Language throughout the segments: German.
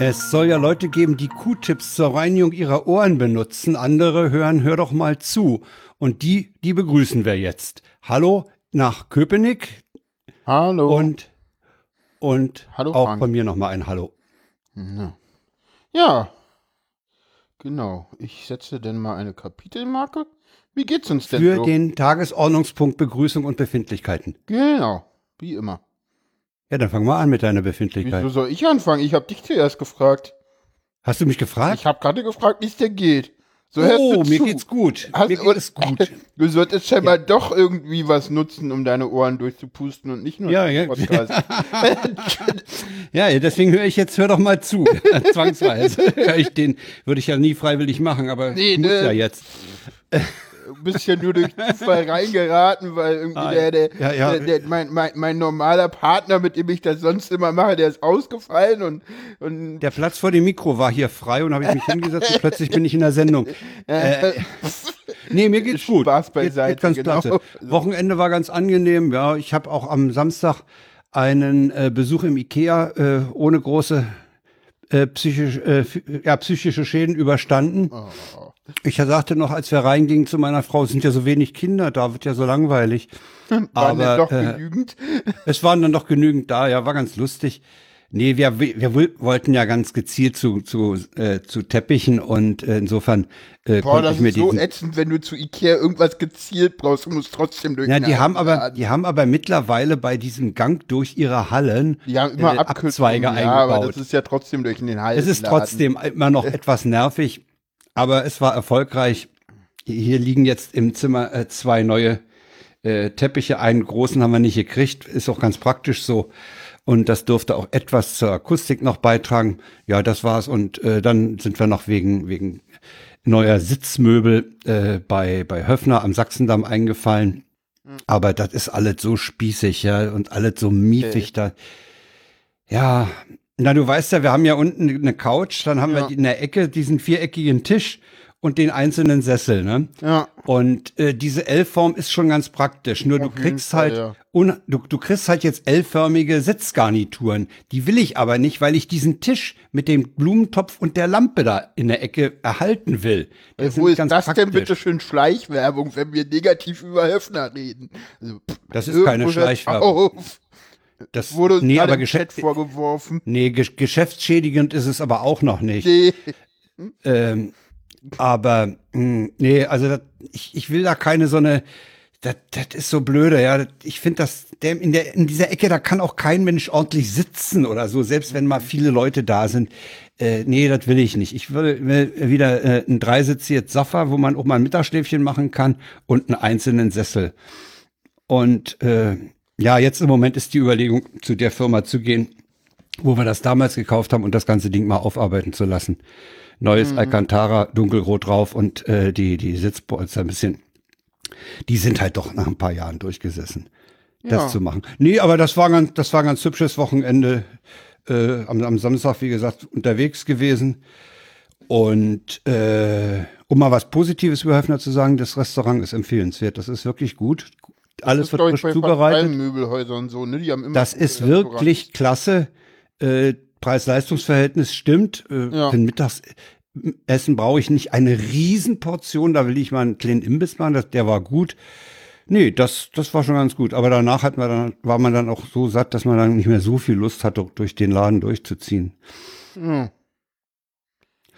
Es soll ja Leute geben, die Q-Tips zur Reinigung ihrer Ohren benutzen. Andere hören, hör doch mal zu. Und die, die begrüßen wir jetzt. Hallo nach Köpenick. Hallo. Und, und Hallo, auch Frank. von mir nochmal ein Hallo. Ja. ja. Genau. Ich setze denn mal eine Kapitelmarke. Wie geht's uns denn Für so? den Tagesordnungspunkt Begrüßung und Befindlichkeiten. Genau. Wie immer. Ja, dann fang mal an mit deiner Wieso Befindlichkeit. soll ich anfangen? Ich habe dich zuerst gefragt. Hast du mich gefragt? Ich habe gerade gefragt, wie es dir geht. So hörst oh, du mir zu. geht's gut. Hast- mir geht es gut. Du solltest scheinbar doch irgendwie was nutzen, um deine Ohren durchzupusten und nicht nur Ja, ja. Podcast. Ja, deswegen höre ich jetzt, hör doch mal zu. Zwangsweise. Ich den, würde ich ja nie freiwillig machen, aber Nee, muss ne. ja jetzt. Bist ja nur durch Zufall reingeraten, weil irgendwie Ah, der, der, ja, ja. der, der mein, mein, mein normaler Partner, mit dem ich das sonst immer mache, der ist ausgefallen und, und Der Platz vor dem Mikro war hier frei und habe ich mich hingesetzt und plötzlich bin ich in der Sendung. Äh, nee, mir geht's gut. Spaß Geht- beiseite, geht ganz genau. Wochenende war ganz angenehm. Ja, ich habe auch am Samstag einen äh, Besuch im Ikea äh, ohne große äh, psychisch, äh, ja, psychische Schäden überstanden. Oh. Ich sagte noch, als wir reingingen zu meiner Frau, es sind ja so wenig Kinder, da wird ja so langweilig. waren Aber, doch äh, genügend. Es waren dann doch genügend da, ja, war ganz lustig. Nee, wir, wir woll- wollten ja ganz gezielt zu, zu, äh, zu Teppichen und äh, insofern äh, Boah, konnte das ich mir ist so ätzend, wenn du zu Ikea irgendwas gezielt brauchst, du musst trotzdem durch Ja, die haben aber, Laden. die haben aber mittlerweile bei diesem Gang durch ihre Hallen Die haben immer äh, Abzweige ja, eingebaut. aber das ist ja trotzdem durch den Hals. Es ist trotzdem immer noch etwas nervig, aber es war erfolgreich. Hier liegen jetzt im Zimmer äh, zwei neue äh, Teppiche. Einen großen haben wir nicht gekriegt, ist auch ganz praktisch so. Und das dürfte auch etwas zur Akustik noch beitragen. Ja, das war's. Und äh, dann sind wir noch wegen, wegen neuer Sitzmöbel äh, bei, bei Höfner am Sachsendamm eingefallen. Aber das ist alles so spießig, ja, und alles so miefig da. Ja, na, du weißt ja, wir haben ja unten eine Couch, dann haben Ja. wir in der Ecke diesen viereckigen Tisch und den einzelnen Sessel, ne? Ja, Und äh, diese L-Form ist schon ganz praktisch. Nur du Auf kriegst Fall, halt, ja. un, du, du kriegst halt jetzt L-förmige Sitzgarnituren. Die will ich aber nicht, weil ich diesen Tisch mit dem Blumentopf und der Lampe da in der Ecke erhalten will. Äh, Das wo ist ganz das denn praktisch. bitte schön Schleichwerbung, wenn wir negativ über Höfner reden? Also, pff, Das ist keine Schleichwerbung. auf. Das Wurde uns nee, aber Geschäft, vorgeworfen. nee, ge geschäftsschädigend ist es aber auch noch nicht. Nee. Ähm, aber mh, nee, also das, ich, ich will da keine so eine. Das, das ist so blöde, ja. Ich finde, dass der in der in dieser Ecke, da kann auch kein Mensch ordentlich sitzen oder so, selbst wenn mal viele Leute da sind. Äh, nee, das will ich nicht. Ich will, will wieder äh, ein Dreisitz jetzt Sofa, wo man auch mal ein Mittagsschläfchen machen kann und einen einzelnen Sessel. Und äh, ja, jetzt im Moment ist die Überlegung, zu der Firma zu gehen, wo wir das damals gekauft haben und das ganze Ding mal aufarbeiten zu lassen. Neues Alcantara, dunkelrot drauf und äh, die, die Sitzpolster ein bisschen, die sind halt doch nach ein paar Jahren durchgesessen, das Ja. zu machen. Nee, aber das war ganz, das war ein ganz hübsches Wochenende. Äh, am, am Samstag, wie gesagt, unterwegs gewesen. Und äh, um mal was Positives über Höfner zu sagen, das Restaurant ist empfehlenswert. Das ist wirklich gut. Alles wird frisch zubereitet. Möbelhäusern so, ne? Die haben immer Das ist wirklich klasse. Äh, Preis-Leistungs-Verhältnis stimmt. Äh, Ja. Für ein Mittagessen brauche ich nicht eine Riesenportion. Da will ich mal einen kleinen Imbiss machen. Das, der war gut. Nee, das, das war schon ganz gut. Aber danach hat man dann, war man dann auch so satt, dass man dann nicht mehr so viel Lust hatte, durch den Laden durchzuziehen. Hm.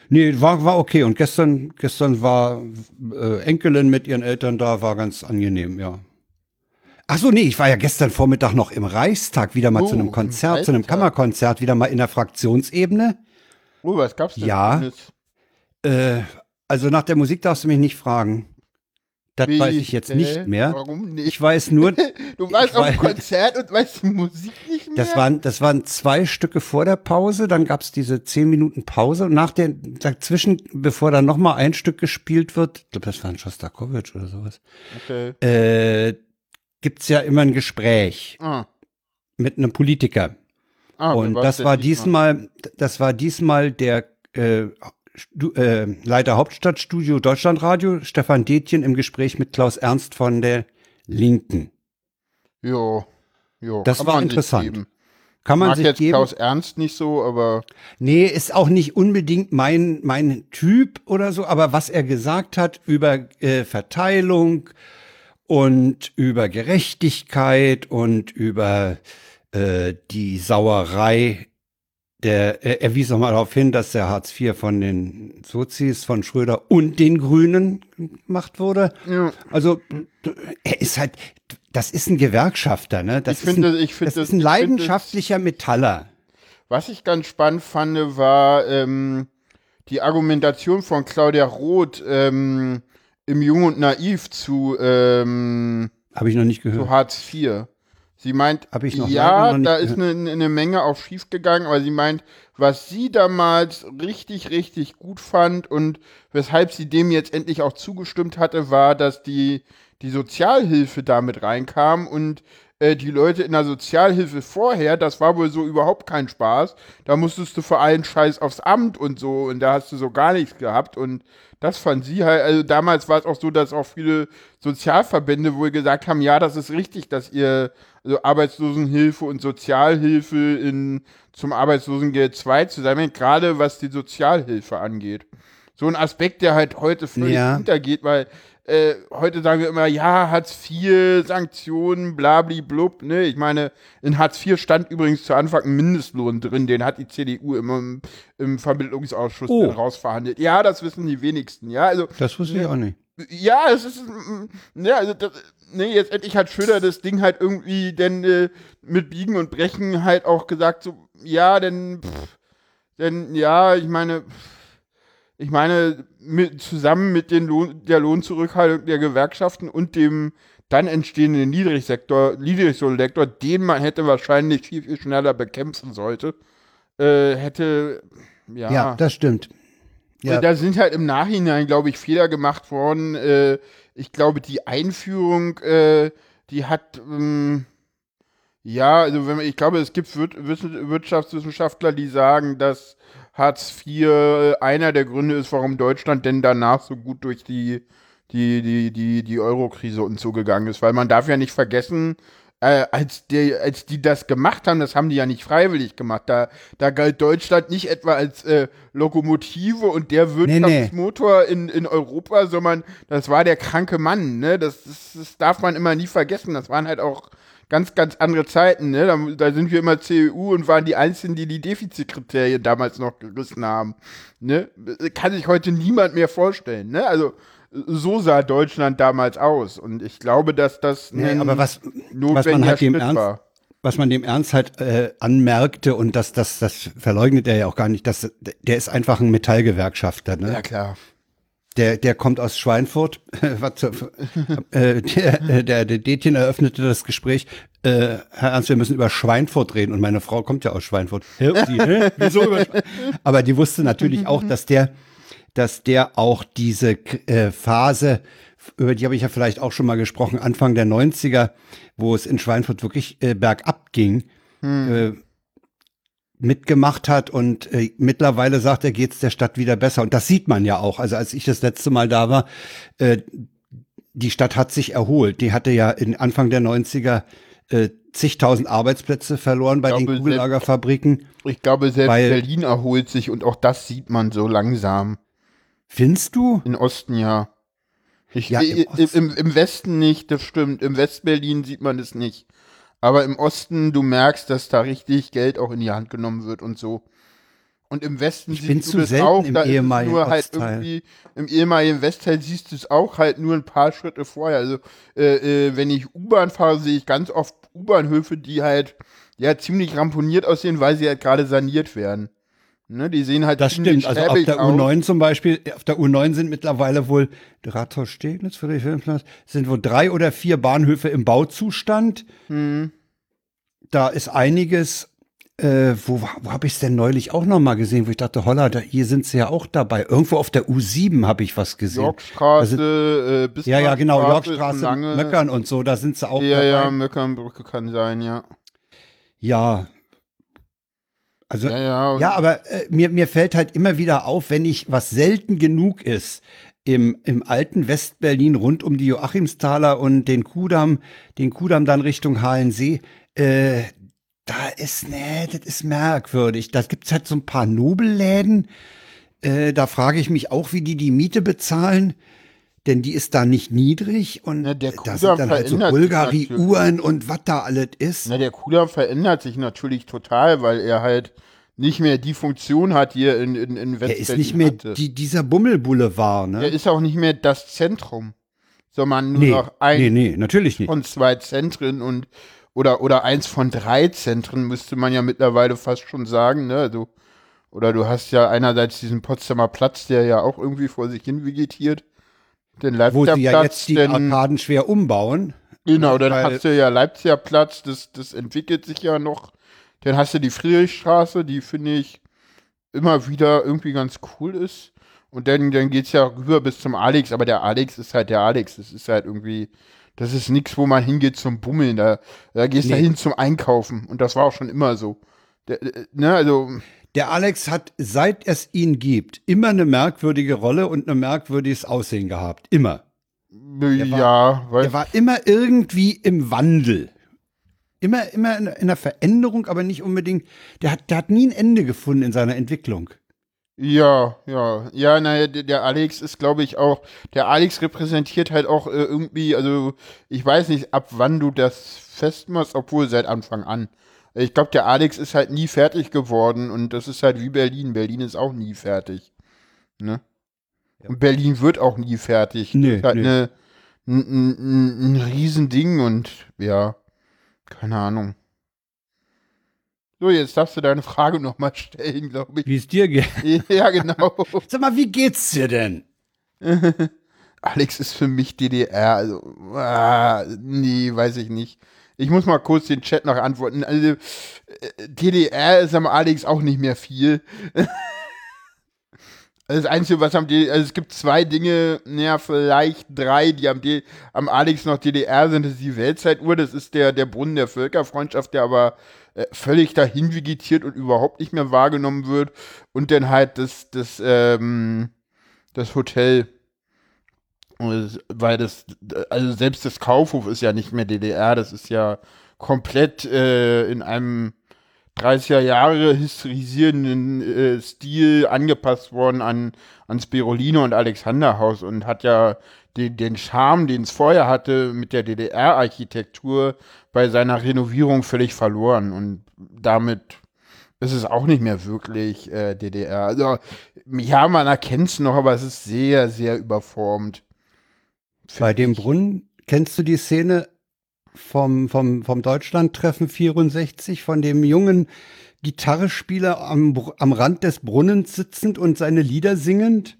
Nee, war, war okay. Und gestern, gestern war äh, Enkelin mit ihren Eltern da, war ganz angenehm, ja. Ach so, nee, ich war ja gestern Vormittag noch im Reichstag wieder mal Oh, zu einem im Konzert, zu einem. Kammerkonzert, wieder mal in der Fraktionsebene. Oh, was gab's denn? Ja. Äh, also nach der Musik darfst du mich nicht fragen. Das Wie? weiß ich jetzt nicht mehr. Warum nicht? Ich weiß nur, du warst auf dem Konzert und weißt die Musik nicht mehr? das waren, das waren zwei Stücke vor der Pause, dann gab's diese zehn Minuten Pause und nach der, dazwischen, bevor dann nochmal ein Stück gespielt wird, ich glaube, das war ein Schostakowitsch oder sowas, Okay. äh, gibt's ja immer ein Gespräch Ah. mit einem Politiker. Ah, und das war diesmal, das war diesmal der äh, Stu äh, Leiter Hauptstadtstudio Deutschlandradio, Stefan Detjen im Gespräch mit Klaus Ernst von der Linken. Jo. Jo. Das war interessant. Kann man Mag sich jetzt geben. Klaus Ernst nicht so, aber Nee, ist auch nicht unbedingt mein, mein Typ oder so, aber was er gesagt hat über äh, Verteilung und über Gerechtigkeit und über äh, die Sauerei, der, er, er wies nochmal darauf hin, dass der Hartz IV von den Sozis, von Schröder und den Grünen gemacht wurde. ja. Also er ist halt, das ist ein Gewerkschafter, ne? Das Ich ist finde- ein, ich finde das ist ein ich finde leidenschaftlicher Metaller. Was ich ganz spannend fand, war ähm, die Argumentation von Claudia Roth ähm, im Jung und Naiv zu, ähm, Habe ich noch nicht gehört. zu Hartz IV. Sie meint, Hab ich noch ja, da ist eine, eine Menge auch schiefgegangen, aber sie meint, was sie damals richtig, richtig gut fand und weshalb sie dem jetzt endlich auch zugestimmt hatte, war, dass die, die Sozialhilfe damit reinkam und äh, die Leute in der Sozialhilfe vorher, das war wohl so überhaupt kein Spaß. Da musstest du vor allem Scheiß aufs Amt und so und da hast du so gar nichts gehabt und das fand sie halt, also damals war es auch so, dass auch viele Sozialverbände wohl gesagt haben, ja, das ist richtig, dass ihr also Arbeitslosenhilfe und Sozialhilfe in, zum Arbeitslosengeld 2 zusammen, gerade was die Sozialhilfe angeht. So ein Aspekt, der halt heute völlig Ja. untergeht, weil äh, heute sagen wir immer, ja, Hartz IV, Sanktionen, blabli-blub, ne? Ich meine, in Hartz IV stand übrigens zu Anfang ein Mindestlohn drin, den hat die CDU immer im, im Vermittlungsausschuss Oh. rausverhandelt. Ja, das wissen die wenigsten, ja, also Das wusste ich auch nicht. ja, es ist, mm, ja, also das, nee, jetzt endlich hat Schröder das Ding halt irgendwie denn äh, mit Biegen und Brechen halt auch gesagt, so, ja, denn, pff, denn, ja, ich meine, pff, ich meine, mit, zusammen mit den Lohn, der Lohnzurückhaltung der Gewerkschaften und dem dann entstehenden Niedrigsektor, Niedriglohnsektor, den man hätte wahrscheinlich viel, viel schneller bekämpfen sollte, äh, hätte, Ja, ja, das stimmt. Ja. da sind halt im Nachhinein, glaube ich, Fehler gemacht worden. Äh, ich glaube, die Einführung, äh, die hat, ähm, ja, also wenn man, ich glaube, es gibt Wir Wiss- Wirtschaftswissenschaftler, die sagen, dass Hartz IV einer der Gründe ist, warum Deutschland denn danach so gut durch die, die, die, die, die Euro-Krise und so gegangen ist. Weil man darf ja nicht vergessen, äh, als, die, als die das gemacht haben, das haben die ja nicht freiwillig gemacht. Da, da galt Deutschland nicht etwa als äh, Lokomotive und der Nee, nee. Wirtschaftsmotor In, in Europa, sondern das war der kranke Mann. Ne? Das, das, das darf man immer nie vergessen. Das waren halt auch ganz, ganz andere Zeiten. Ne? Da, da sind wir immer CEU und waren die Einzigen, die die Defizitkriterien damals noch gerissen haben. Ne? Kann sich heute niemand mehr vorstellen. Ne? Also so sah Deutschland damals aus. Und ich glaube, dass das Nee, aber was, was man halt dem Ernst, war. was man dem Ernst halt äh, anmerkte und das, das, das verleugnet er ja auch gar nicht, dass der ist einfach ein Metallgewerkschafter, ne? Ja, klar. Der, der kommt aus Schweinfurt. Zur- äh, der, äh, der, der Detjen eröffnete das Gespräch. Äh, Herr Ernst, wir müssen über Schweinfurt reden. Und meine Frau kommt ja aus Schweinfurt. Hä, Sie, hä? Wieso über Aber die wusste natürlich auch, dass der, dass der auch diese äh, Phase, über die habe ich ja vielleicht auch schon mal gesprochen, Anfang der 90er, wo es in Schweinfurt wirklich äh, bergab ging, äh, mitgemacht hat und äh, mittlerweile sagt er, geht's der Stadt wieder besser. Und das sieht man ja auch. Also als ich das letzte Mal da war, äh, die Stadt hat sich erholt. Die hatte ja in Anfang der 90er äh, zigtausend Arbeitsplätze verloren bei den Kugellagerfabriken. Ich glaube, selbst Berlin erholt sich und auch das sieht man so langsam. Findest du? In Osten ja. Ich, Ja, im im, Osten. im, Im Westen nicht, das stimmt. Im Westberlin sieht man es nicht. Aber im Osten, du merkst, dass da richtig Geld auch in die Hand genommen wird und so. Und im Westen Ich siehst du das auch, im da ist nur halt Ostteil. irgendwie, im ehemaligen Westteil siehst du es auch halt nur ein paar Schritte vorher. Also, äh, äh, wenn ich U-Bahn fahre, sehe ich ganz oft U-Bahnhöfe, die halt, ja, ziemlich ramponiert aussehen, weil sie halt gerade saniert werden. Ne, die sehen halt Das stimmt. Also auf der aus. U9 zum Beispiel, auf der U9 sind mittlerweile wohl Rathaus Steglitz, Friedrichsfilmplatz, sind wohl drei oder vier Bahnhöfe im Bauzustand. Hm. Da ist einiges. Äh, wo wo habe ich es denn neulich auch noch mal gesehen, wo ich dachte, holla, da, hier sind sie ja auch dabei. Irgendwo auf der U7 habe ich was gesehen. Yorkstraße, äh, bis ja, ja, genau, Yorkstraße, lange. Möckern und so, da sind sie auch Ja, dabei. ja, Möckernbrücke kann sein, ja. Ja. Also, Ja, ja. Ja, aber äh, mir, mir fällt halt immer wieder auf, wenn ich, was selten genug ist, im, im alten Westberlin rund um die Joachimsthaler und den Kudamm, den Kudamm dann Richtung Halensee, äh, da ist, nee, das ist merkwürdig. Da gibt's halt so ein paar Nobelläden. Äh, da frage ich mich auch, wie die die Miete bezahlen. Denn die ist da nicht niedrig und Na, der da sind dann halt so Bulgari-Uhren und was da alles ist. Na, der Kudamm verändert sich natürlich total, weil er halt nicht mehr die Funktion hat hier in, in, in Der ist nicht mehr die, dieser Bummelboulevard, ne? Er ist auch nicht mehr das Zentrum, sondern nur nee, noch ein nee, nee, natürlich nicht. von zwei Zentren und oder oder eins von drei Zentren müsste man ja mittlerweile fast schon sagen, ne? Also, oder du hast ja einerseits diesen Potsdamer Platz, der ja auch irgendwie vor sich hin vegetiert. Den Wo Leipziger sie ja Platz, jetzt die den, Arkaden schwer umbauen. Genau, dann hast du ja Leipziger Platz, das, das entwickelt sich ja noch. Dann hast du die Friedrichstraße, die finde ich immer wieder irgendwie ganz cool ist. Und dann, dann geht es ja rüber bis zum Alex, aber der Alex ist halt der Alex. Das ist halt irgendwie, das ist nichts, wo man hingeht zum Bummeln. Da, da gehst du Nee. hin zum Einkaufen. Und das war auch schon immer so. Der, der, ne, also, Der Alex hat, seit es ihn gibt, immer eine merkwürdige Rolle und ein merkwürdiges Aussehen gehabt. Immer. ja, weil Er war immer irgendwie im Wandel. Immer, immer in, in einer Veränderung, aber nicht unbedingt. Der hat, der hat nie ein Ende gefunden in seiner Entwicklung. Ja, ja, ja, naja, der, der Alex ist, glaube ich, auch, der Alex repräsentiert halt auch äh, irgendwie, also ich weiß nicht, ab wann du das festmachst, obwohl seit Anfang an. Ich glaube, der Alex ist halt nie fertig geworden und das ist halt wie Berlin. Berlin ist auch nie fertig. Ne? Und Berlin wird auch nie fertig. Nee, das ist halt nee. eine, ein, ein, ein, ein Riesending und ja, keine Ahnung. So, jetzt darfst du deine Frage nochmal stellen, glaube ich. Wie es dir geht. Ja, genau. Sag mal, wie geht's dir denn? Alex ist für mich DDR. Also, ah, nee, weiß ich nicht. Ich muss mal kurz den Chat noch antworten. Also, äh, DDR ist am Alex auch nicht mehr viel. Das Einzige, was am DDR, also es gibt zwei Dinge, naja, vielleicht drei, die am, am Alex noch DDR sind. Das ist die Weltzeituhr, das ist der, der Brunnen der Völkerfreundschaft, der aber äh, völlig dahin vegetiert und überhaupt nicht mehr wahrgenommen wird. Und dann halt das, das, ähm, das Hotel. Weil das, also selbst das Kaufhof ist ja nicht mehr DDR, das ist ja komplett äh, in einem 30er Jahre historisierenden äh, Stil angepasst worden an, ans Berolino und Alexanderhaus und hat ja den, den Charme, den es vorher hatte mit der DDR-Architektur bei seiner Renovierung völlig verloren und damit ist es auch nicht mehr wirklich äh, DDR. Also ja, man erkennt es noch, aber es ist sehr, sehr überformt. Bei dem Brunnen, kennst du die Szene vom, vom, vom Deutschlandtreffen 64, von dem jungen Gitarrespieler am, am Rand des Brunnens sitzend und seine Lieder singend?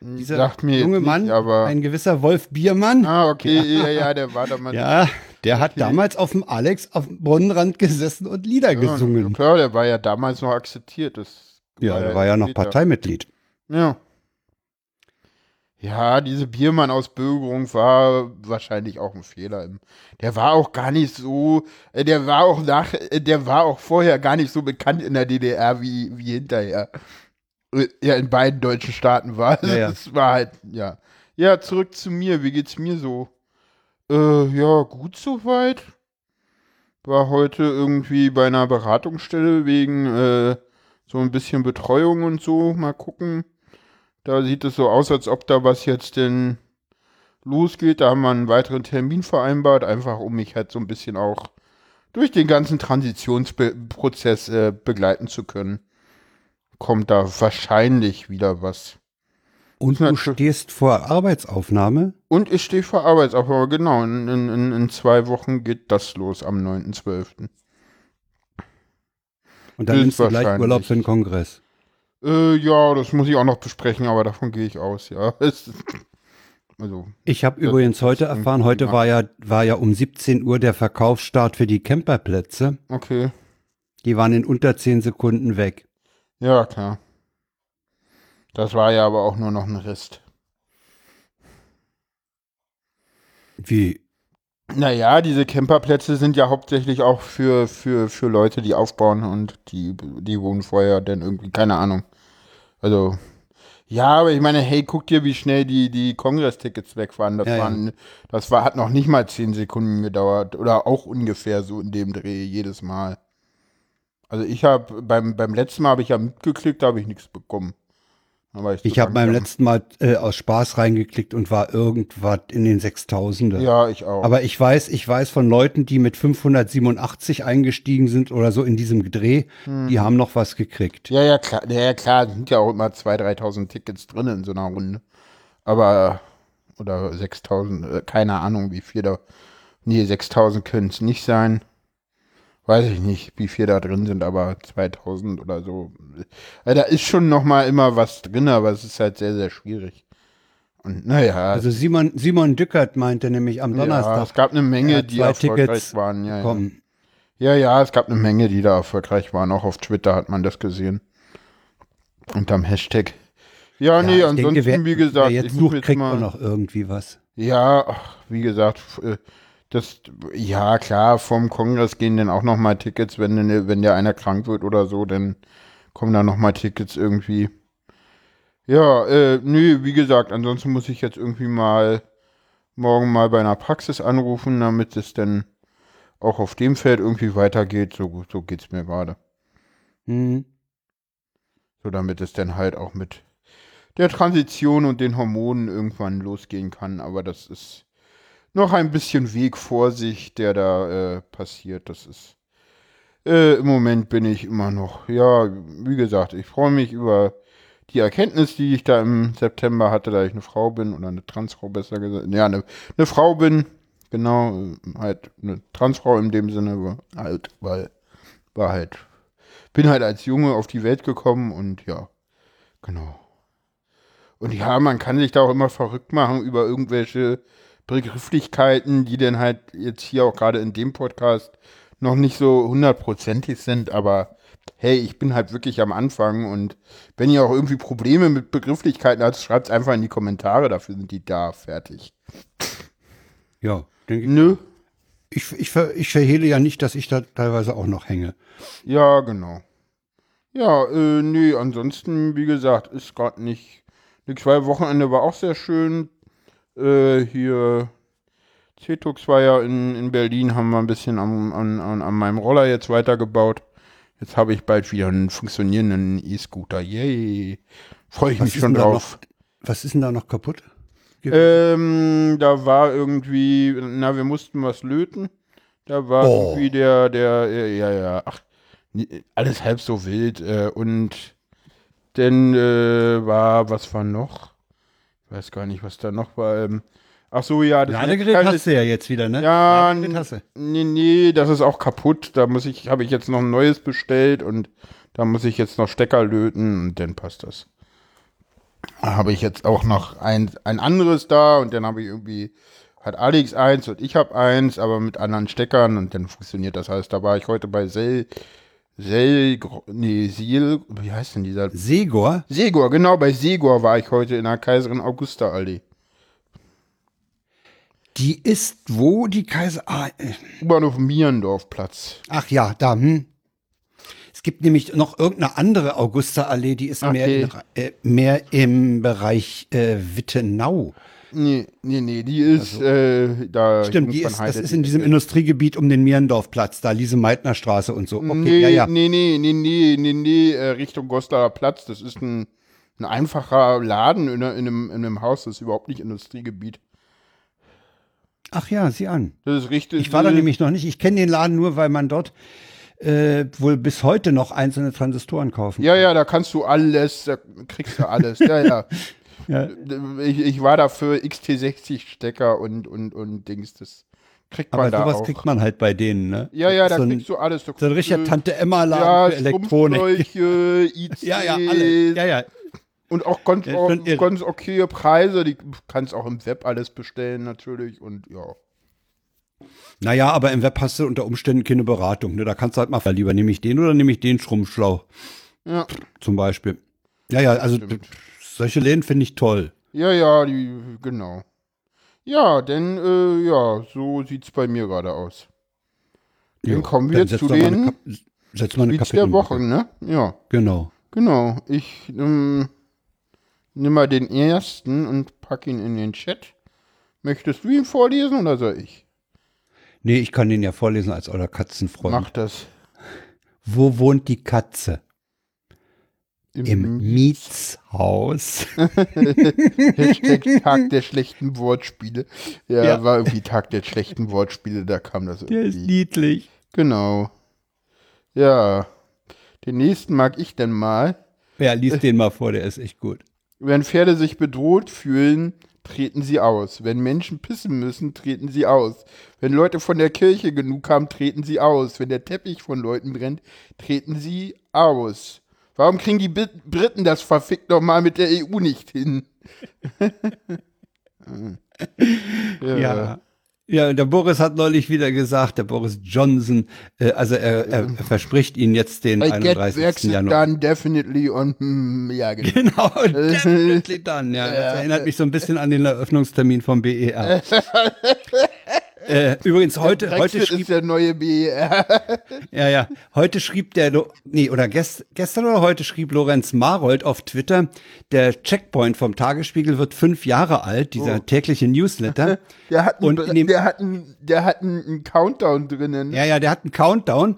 Dieser Sagt mir junge nicht, Mann, ein gewisser Wolf Biermann. Ah, okay, ja, ja, der war damals. Ja, der hat damals auf dem Alex auf dem Brunnenrand gesessen und Lieder Ja, gesungen. klar, der war ja damals noch akzeptiert. Das Ja, der war ja noch. Parteimitglied. Ja. Ja, diese Biermann-Ausbürgerung war wahrscheinlich auch ein Fehler. Der war auch gar nicht so, äh, der war auch nach, äh, der war auch vorher gar nicht so bekannt in der DDR wie, wie hinterher. Äh, Ja, in beiden deutschen Staaten war. Ja, ja. Das war halt, ja. Ja, zurück zu mir. Wie geht's mir so? Äh, ja, gut soweit. War heute irgendwie bei einer Beratungsstelle wegen äh, so ein bisschen Betreuung und so. Mal gucken. Da sieht es so aus, als ob da was jetzt denn losgeht. Da haben wir einen weiteren Termin vereinbart, einfach um mich halt so ein bisschen auch durch den ganzen Transitionsprozess äh, begleiten zu können. Kommt da wahrscheinlich wieder was. Und du stehst vor Arbeitsaufnahme? Und ich stehe vor Arbeitsaufgabe, genau. In, in, in, zwei Wochen geht das los am 9.12. Und dann nimmst du gleich. Urlaub für den Kongress. Äh, ja, das muss ich auch noch besprechen, aber davon gehe ich aus, ja. Also, Ich habe übrigens heute erfahren, heute war ja, war ja um 17 Uhr der Verkaufsstart für die Camperplätze. okay. Die waren in unter 10 Sekunden weg. Ja, klar. Das war ja aber auch nur noch ein Rest. Wie? Naja, diese Camperplätze sind ja hauptsächlich auch für, für, für Leute, die aufbauen und die, die wohnen vorher dann irgendwie, keine Ahnung. Also, ja, aber ich meine, hey, guck dir, wie schnell die, die Kongress-Tickets weg waren. Das, Ja, ja. waren, das war, hat noch nicht mal zehn Sekunden gedauert. Oder auch ungefähr so in dem Dreh jedes Mal. Also ich habe beim, beim letzten Mal habe ich ja mitgeklickt, da habe ich nichts bekommen. Ich habe beim letzten Mal äh, aus Spaß reingeklickt und war irgendwas in den 6000er. Ja, ich auch. Aber ich weiß, ich weiß von Leuten, die mit 587 eingestiegen sind oder so in diesem Dreh, die haben noch was gekriegt. ja, ja, klar, ja, ja, klar, sind ja auch immer 2.000, 3.000 Tickets drin in so einer Runde. Aber, oder 6.000, äh, keine Ahnung, wie viel da, nee, 6.000 können es nicht sein. Weiß ich nicht, wie viel da drin sind, aber 2.000 oder so. Ja, da ist schon noch mal immer was drin, aber es ist halt sehr, sehr schwierig. Und naja, Also Simon, Simon Dückert meinte nämlich am ja, Donnerstag es gab eine Menge, die erfolgreich Tickets waren. Ja, ja. bekommen. Ja, ja, es gab eine Menge, die da erfolgreich waren. Auch auf Twitter hat man das gesehen. Unterm Hashtag. Ja, nee, ich ansonsten, denke, wer, wie gesagt, wer ich jetzt muss sucht, jetzt kriegt mal, auch noch irgendwie was. Ja, ach, wie gesagt, äh, das, ja, klar, vom Kongress gehen dann auch noch mal Tickets, wenn, wenn der einer krank wird oder so, dann kommen da noch mal Tickets irgendwie. Ja, äh, nee, wie gesagt, ansonsten muss ich jetzt irgendwie mal morgen mal bei einer Praxis anrufen, damit es dann auch auf dem Feld irgendwie weitergeht. So, so geht's mir gerade. Hm. So, damit es dann halt auch mit der Transition und den Hormonen irgendwann losgehen kann. Aber das ist noch ein bisschen Weg vor sich, der da äh, passiert. Das ist. Äh, Im Moment bin ich immer noch, ja, wie gesagt, ich freue mich über die Erkenntnis, die ich da im September hatte, da ich eine Frau bin oder eine Transfrau besser gesagt. Ja, eine, eine Frau bin, genau, äh, halt eine Transfrau in dem Sinne, halt, weil war halt, bin halt als Junge auf die Welt gekommen und ja, genau. Und ja, man kann sich da auch immer verrückt machen über irgendwelche Begrifflichkeiten, die dann halt jetzt hier auch gerade in dem Podcast noch nicht so hundertprozentig sind, aber hey, ich bin halt wirklich am Anfang und wenn ihr auch irgendwie Probleme mit Begrifflichkeiten habt, schreibt es einfach in die Kommentare, dafür sind die da, fertig. Ja, denke ich. Nö. Ich, ich, ich verhehle ja nicht, dass ich da teilweise auch noch hänge. Ja, genau. Ja, äh, nee, ansonsten, wie gesagt, ist gerade nicht. Nix, weil Wochenende war auch sehr schön. Äh, hier, Cetux war ja in, in Berlin, haben wir ein bisschen am, an, an, an meinem Roller jetzt weitergebaut. Jetzt habe ich bald wieder einen funktionierenden E-Scooter. Yay. Freue ich Was mich schon drauf. Was ist denn da noch kaputt? Ähm, da war irgendwie, na, wir mussten was löten. Da war Oh. irgendwie der, der, ja, ja, ach, alles halb so wild. Äh, und dann äh, war, was war noch? Ich weiß gar nicht, was da noch war. Ähm, ach so, ja, das Ladegerät hast ist- du ja jetzt wieder, ne? Ja, Ladegerät hast du. Nee, nee, das ist auch kaputt. Da muss ich, habe ich jetzt noch ein neues bestellt und da muss ich jetzt noch Stecker löten und dann passt das. Da habe ich jetzt auch noch ein, ein anderes da und dann habe ich irgendwie, hat Alex eins und ich habe eins, aber mit anderen Steckern und dann funktioniert das alles. Da war ich heute bei Sel, Sel, nee, Sil, wie heißt denn dieser? Segor? Segor, genau, bei Segor war ich heute in der Kaiserin Augusta Allee. Die ist wo, die Kaiser? Ah, äh, U-Bahnhof Mierendorfplatz. ach ja, da, hm. Es gibt nämlich noch irgendeine andere Augusta-Allee, die ist mehr, Okay. in, äh, mehr im Bereich äh, Wittenau. Nee, nee, nee, die ist äh, da. Also Stimmt, die ist, das ist in diesem Industriegebiet um den Mierendorfplatz, da Lise-Meitner Straße und so. Okay, nee, ja, ja. nee, nee, nee, nee, nee, nee, äh, Richtung Goslar Platz. Das ist ein, ein einfacher Laden in, in, einem, in einem Haus, das ist überhaupt nicht Industriegebiet. Ach ja, sieh an. Das ist richtig. Ich war da nämlich noch nicht. Ich kenne den Laden nur, weil man dort äh, wohl bis heute noch einzelne Transistoren kaufen Ja, ja, da kannst du alles, da kriegst du alles. ja, ja. Ja. Ich, ich war da für XT60-Stecker und, und, und Dings. Das kriegt man Aber da sowas auch. kriegt man halt bei denen, ne? ja, ja, da so kriegst du alles. Da so ein richtiger du- Tante-Emma-Laden ja, für Elektronik. ICs, Ja, ja, alle. Ja, ja. Und auch ganz, Ja, auch, ganz okay Preise, die kannst auch im Web alles bestellen natürlich und ja. Naja, aber im Web hast du unter Umständen keine Beratung. Ne? Da kannst du halt mal, lieber nehme ich den oder nehme ich den Schrumpfschlauch Ja, zum Beispiel. Ja, ja, also solche Läden finde ich toll. ja, ja, die, genau. Ja, denn, äh, ja, so sieht's bei mir gerade aus. Dann Ja, kommen wir dann zu den Tweets der. Woche, ne? Ja, Genau. genau. Ich ähm, nimm mal den ersten und pack ihn in den Chat. Möchtest du ihn vorlesen oder soll ich? Nee, ich kann den ja vorlesen als euer Katzenfreund. Mach das. Wo wohnt die Katze? Im Im Mietshaus. Hashtag Tag der schlechten Wortspiele. Ja, Ja. war irgendwie Tag der schlechten Wortspiele, da kam das Der ist irgendwie. niedlich. Genau. Ja. Den nächsten mag ich denn mal. Ja, lies den mal vor, der ist echt gut. Wenn Pferde sich bedroht fühlen, treten sie aus. Wenn Menschen pissen müssen, treten sie aus. Wenn Leute von der Kirche genug haben, treten sie aus. Wenn der Teppich von Leuten brennt, treten sie aus. Warum kriegen die Brit- Briten das verfickt nochmal mit der EU nicht hin? Ja. Ja, der Boris hat neulich wieder gesagt, der Boris Johnson, äh, also er, er verspricht Ihnen jetzt den I get 31. Brexit Januar. done definitely on, hm, ja, genau. Genau, definitely done, ja. Das erinnert mich so ein bisschen an den Eröffnungstermin vom BER. Äh, übrigens, heute, heute Brexit schrieb, ist der neue BER. ja, ja, heute schrieb der, nee, oder gest, gestern oder heute schrieb Lorenz Marold auf Twitter, der Checkpoint vom Tagesspiegel wird fünf Jahre alt, dieser tägliche Newsletter. Der hat, einen, Und in dem- der hat, einen, der hat einen, einen Countdown drinnen. Ja, ja, der hat einen Countdown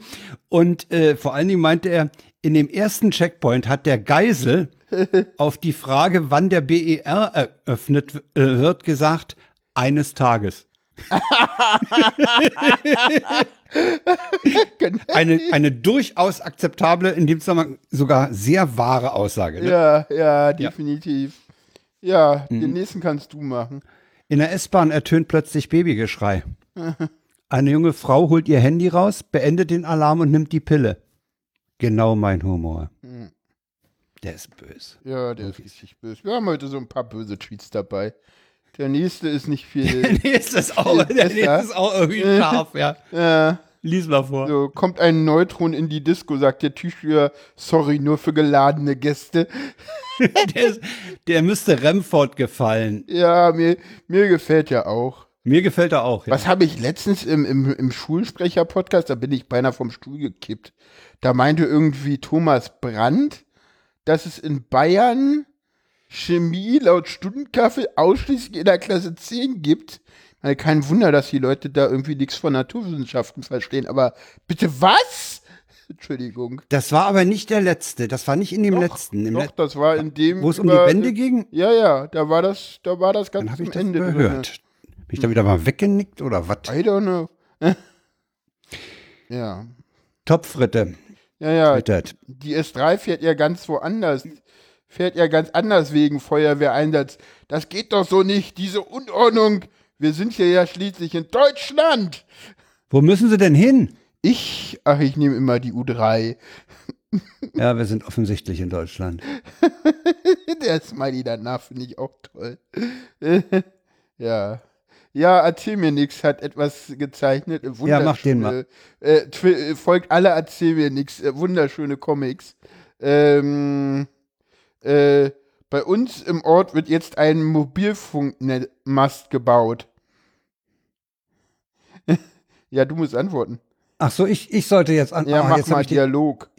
und äh, vor allen Dingen meinte er, in dem ersten Checkpoint hat der Geisel auf die Frage, wann der BER eröffnet äh, wird, gesagt, eines Tages. eine, eine durchaus akzeptable, in dem Zusammenhang sogar sehr wahre Aussage. Ne? Ja, ja, definitiv. Ja, den nächsten kannst du machen. In der S-Bahn ertönt plötzlich Babygeschrei. Eine junge Frau holt ihr Handy raus, beendet den Alarm und nimmt die Pille. Genau mein Humor. Der ist böse. Ja, der ist richtig böse. Wir haben heute so ein paar böse Tweets dabei. Der nächste ist nicht viel. Nee, ist das auch, der nächste ist auch irgendwie scharf, ja. äh, Lies mal vor. so, kommt ein Neutron in die Disco, sagt der Türsteher, sorry, nur für geladene Gäste. Der, ist, der müsste Remford gefallen. Ja, mir, mir gefällt ja auch. Mir gefällt er auch, ja. Was habe ich letztens im, im, im Schulsprecher-Podcast, da bin ich beinahe vom Stuhl gekippt. Da meinte irgendwie Thomas Brandt, dass es in Bayern Chemie laut Stundenkaffee ausschließlich in der Klasse 10 gibt. Kein Wunder, dass die Leute da irgendwie nichts von Naturwissenschaften verstehen. Aber bitte was? Entschuldigung. Das war aber nicht der letzte. Das war nicht in dem Doch, letzten. Im Doch, Let das war in dem. wo es um die Wende ging, Ja, ja, da war das, da war das ganz dann habe ich das Ende gehört. Bin ich da wieder mal weggenickt oder was? I don't know. ja. Topfritte Ja, ja. twittert. Die S3 fährt ja ganz woanders. Fährt ja ganz anders wegen Feuerwehreinsatz. Das geht doch so nicht, diese Unordnung. Wir sind hier ja schließlich in Deutschland. Wo müssen sie denn hin? Ich, ach, ich nehme immer die U3. Ja, wir sind offensichtlich in Deutschland. Der Smiley danach finde ich auch toll. ja. Ja, erzähl mir nix, hat etwas gezeichnet. äh, Ja, mach den mal. Äh, äh, folgt alle, erzähl mir nix. Äh, wunderschöne Comics. Ähm, äh, bei uns im Ort wird jetzt ein Mobilfunkmast gebaut. ja, du musst antworten. Ach so, ich, ich sollte jetzt an. Ja, ah, mach jetzt mal ich den, Dialog.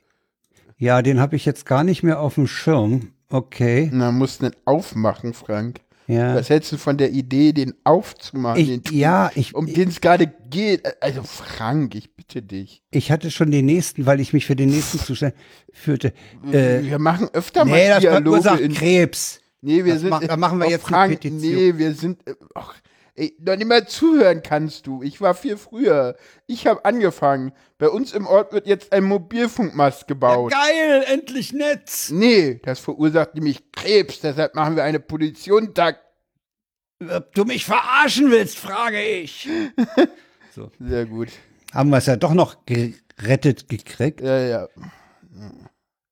ja, den habe ich jetzt gar nicht mehr auf dem Schirm. Okay. Na, musst nicht aufmachen, Frank. Ja. Was hältst du von der Idee, den aufzumachen? den Ich, ja, ich, um den es gerade geht. Also Frank, ich bitte dich. ich hatte schon den nächsten, weil ich mich für den nächsten Zustand führte. Äh, wir machen öfter nee, mal das Dialoge verursacht in, Krebs. Nee, wir das sind mach- da machen wir oh, jetzt eine Frank, Petition. Nee, wir sind äh, ach, ey, noch nicht mal zuhören kannst du. Ich war viel früher. Ich habe angefangen. Bei uns im Ort wird jetzt ein Mobilfunkmast gebaut. Geil, endlich Netz. nee, das verursacht nämlich Krebs, deshalb machen wir eine da. Ob du mich verarschen willst, frage ich. Sehr gut. Haben wir es ja doch noch gerettet gekriegt. Ja, ja.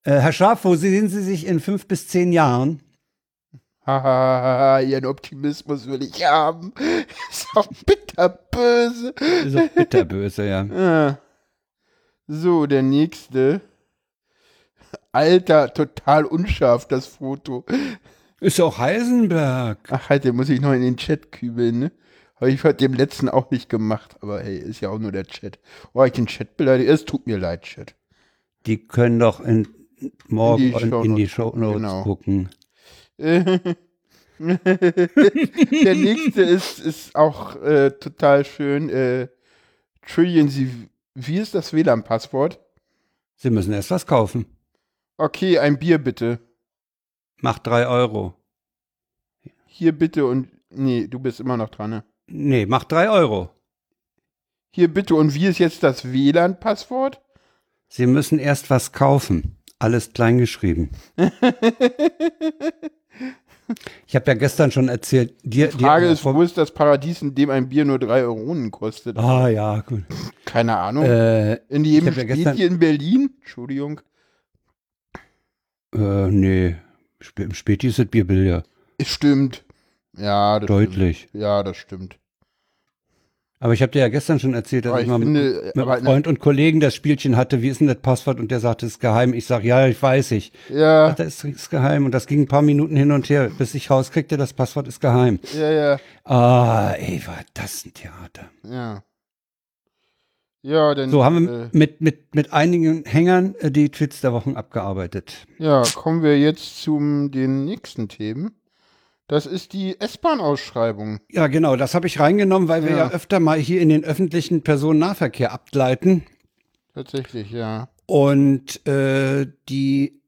Äh, Herr Schaf, wo sehen Sie sich in fünf bis zehn Jahren? Ihren Optimismus will ich haben. Ist auch bitterböse. Ist auch bitterböse, ja. So, der nächste. Alter, total unscharf, das Foto. Ist auch Heisenberg. Ach, halt, den muss ich noch in den Chat kübeln, ne? Habe ich heute dem letzten auch nicht gemacht, aber hey, ist ja auch nur der Chat. Oh, ich den Chat beleidigt. Es tut mir leid, Chat. Die können doch in, morgen In die in die, Shownotes Shownotes genau. gucken. der nächste ist, ist auch äh, total schön. Äh, Trillion, Sie, wie ist das WLAN-Passwort? Sie müssen erst was kaufen. Okay, ein Bier bitte. Macht drei Euro. Hier bitte und. Nee, du bist immer noch dran, ne? Nee, macht drei Euro. Hier bitte und wie ist jetzt das WLAN-Passwort? Sie müssen erst was kaufen. Alles kleingeschrieben. Ich habe ja gestern schon erzählt, dir. Die Frage dir, ist, wo ist das Paradies, in dem ein Bier nur drei Euronen kostet? Ah ja, gut. Keine Ahnung. Äh, in jedem hab ja gestern- in Berlin? Entschuldigung. äh, nee, im Späti ist das Bier billiger. Es stimmt. Ja, das Deutlich. Stimmt. Ja, das stimmt. Aber ich habe dir ja gestern schon erzählt, dass Aber ich, mal mit, finde, mit aber einem Freund und Kollegen das Spielchen hatte, wie ist denn das Passwort? Und der sagte, es ist geheim. Ich sag, ja, ich weiß ich. Ja, Das ist, ist geheim. Und das ging ein paar Minuten hin und her, bis ich rauskriegte, das Passwort ist geheim. ja, ja, Ah, ey, war das ein Theater. ja. Ja, dann. So, haben wir äh, mit, mit, mit einigen Hängern äh, die Tweets der Wochen abgearbeitet. Ja, kommen wir jetzt zum den nächsten Themen. Das ist die S-Bahn-Ausschreibung. Ja, genau, das habe ich reingenommen, weil wir Ja. ja öfter mal hier in den öffentlichen Personennahverkehr abgleiten. Tatsächlich, ja. Und äh, die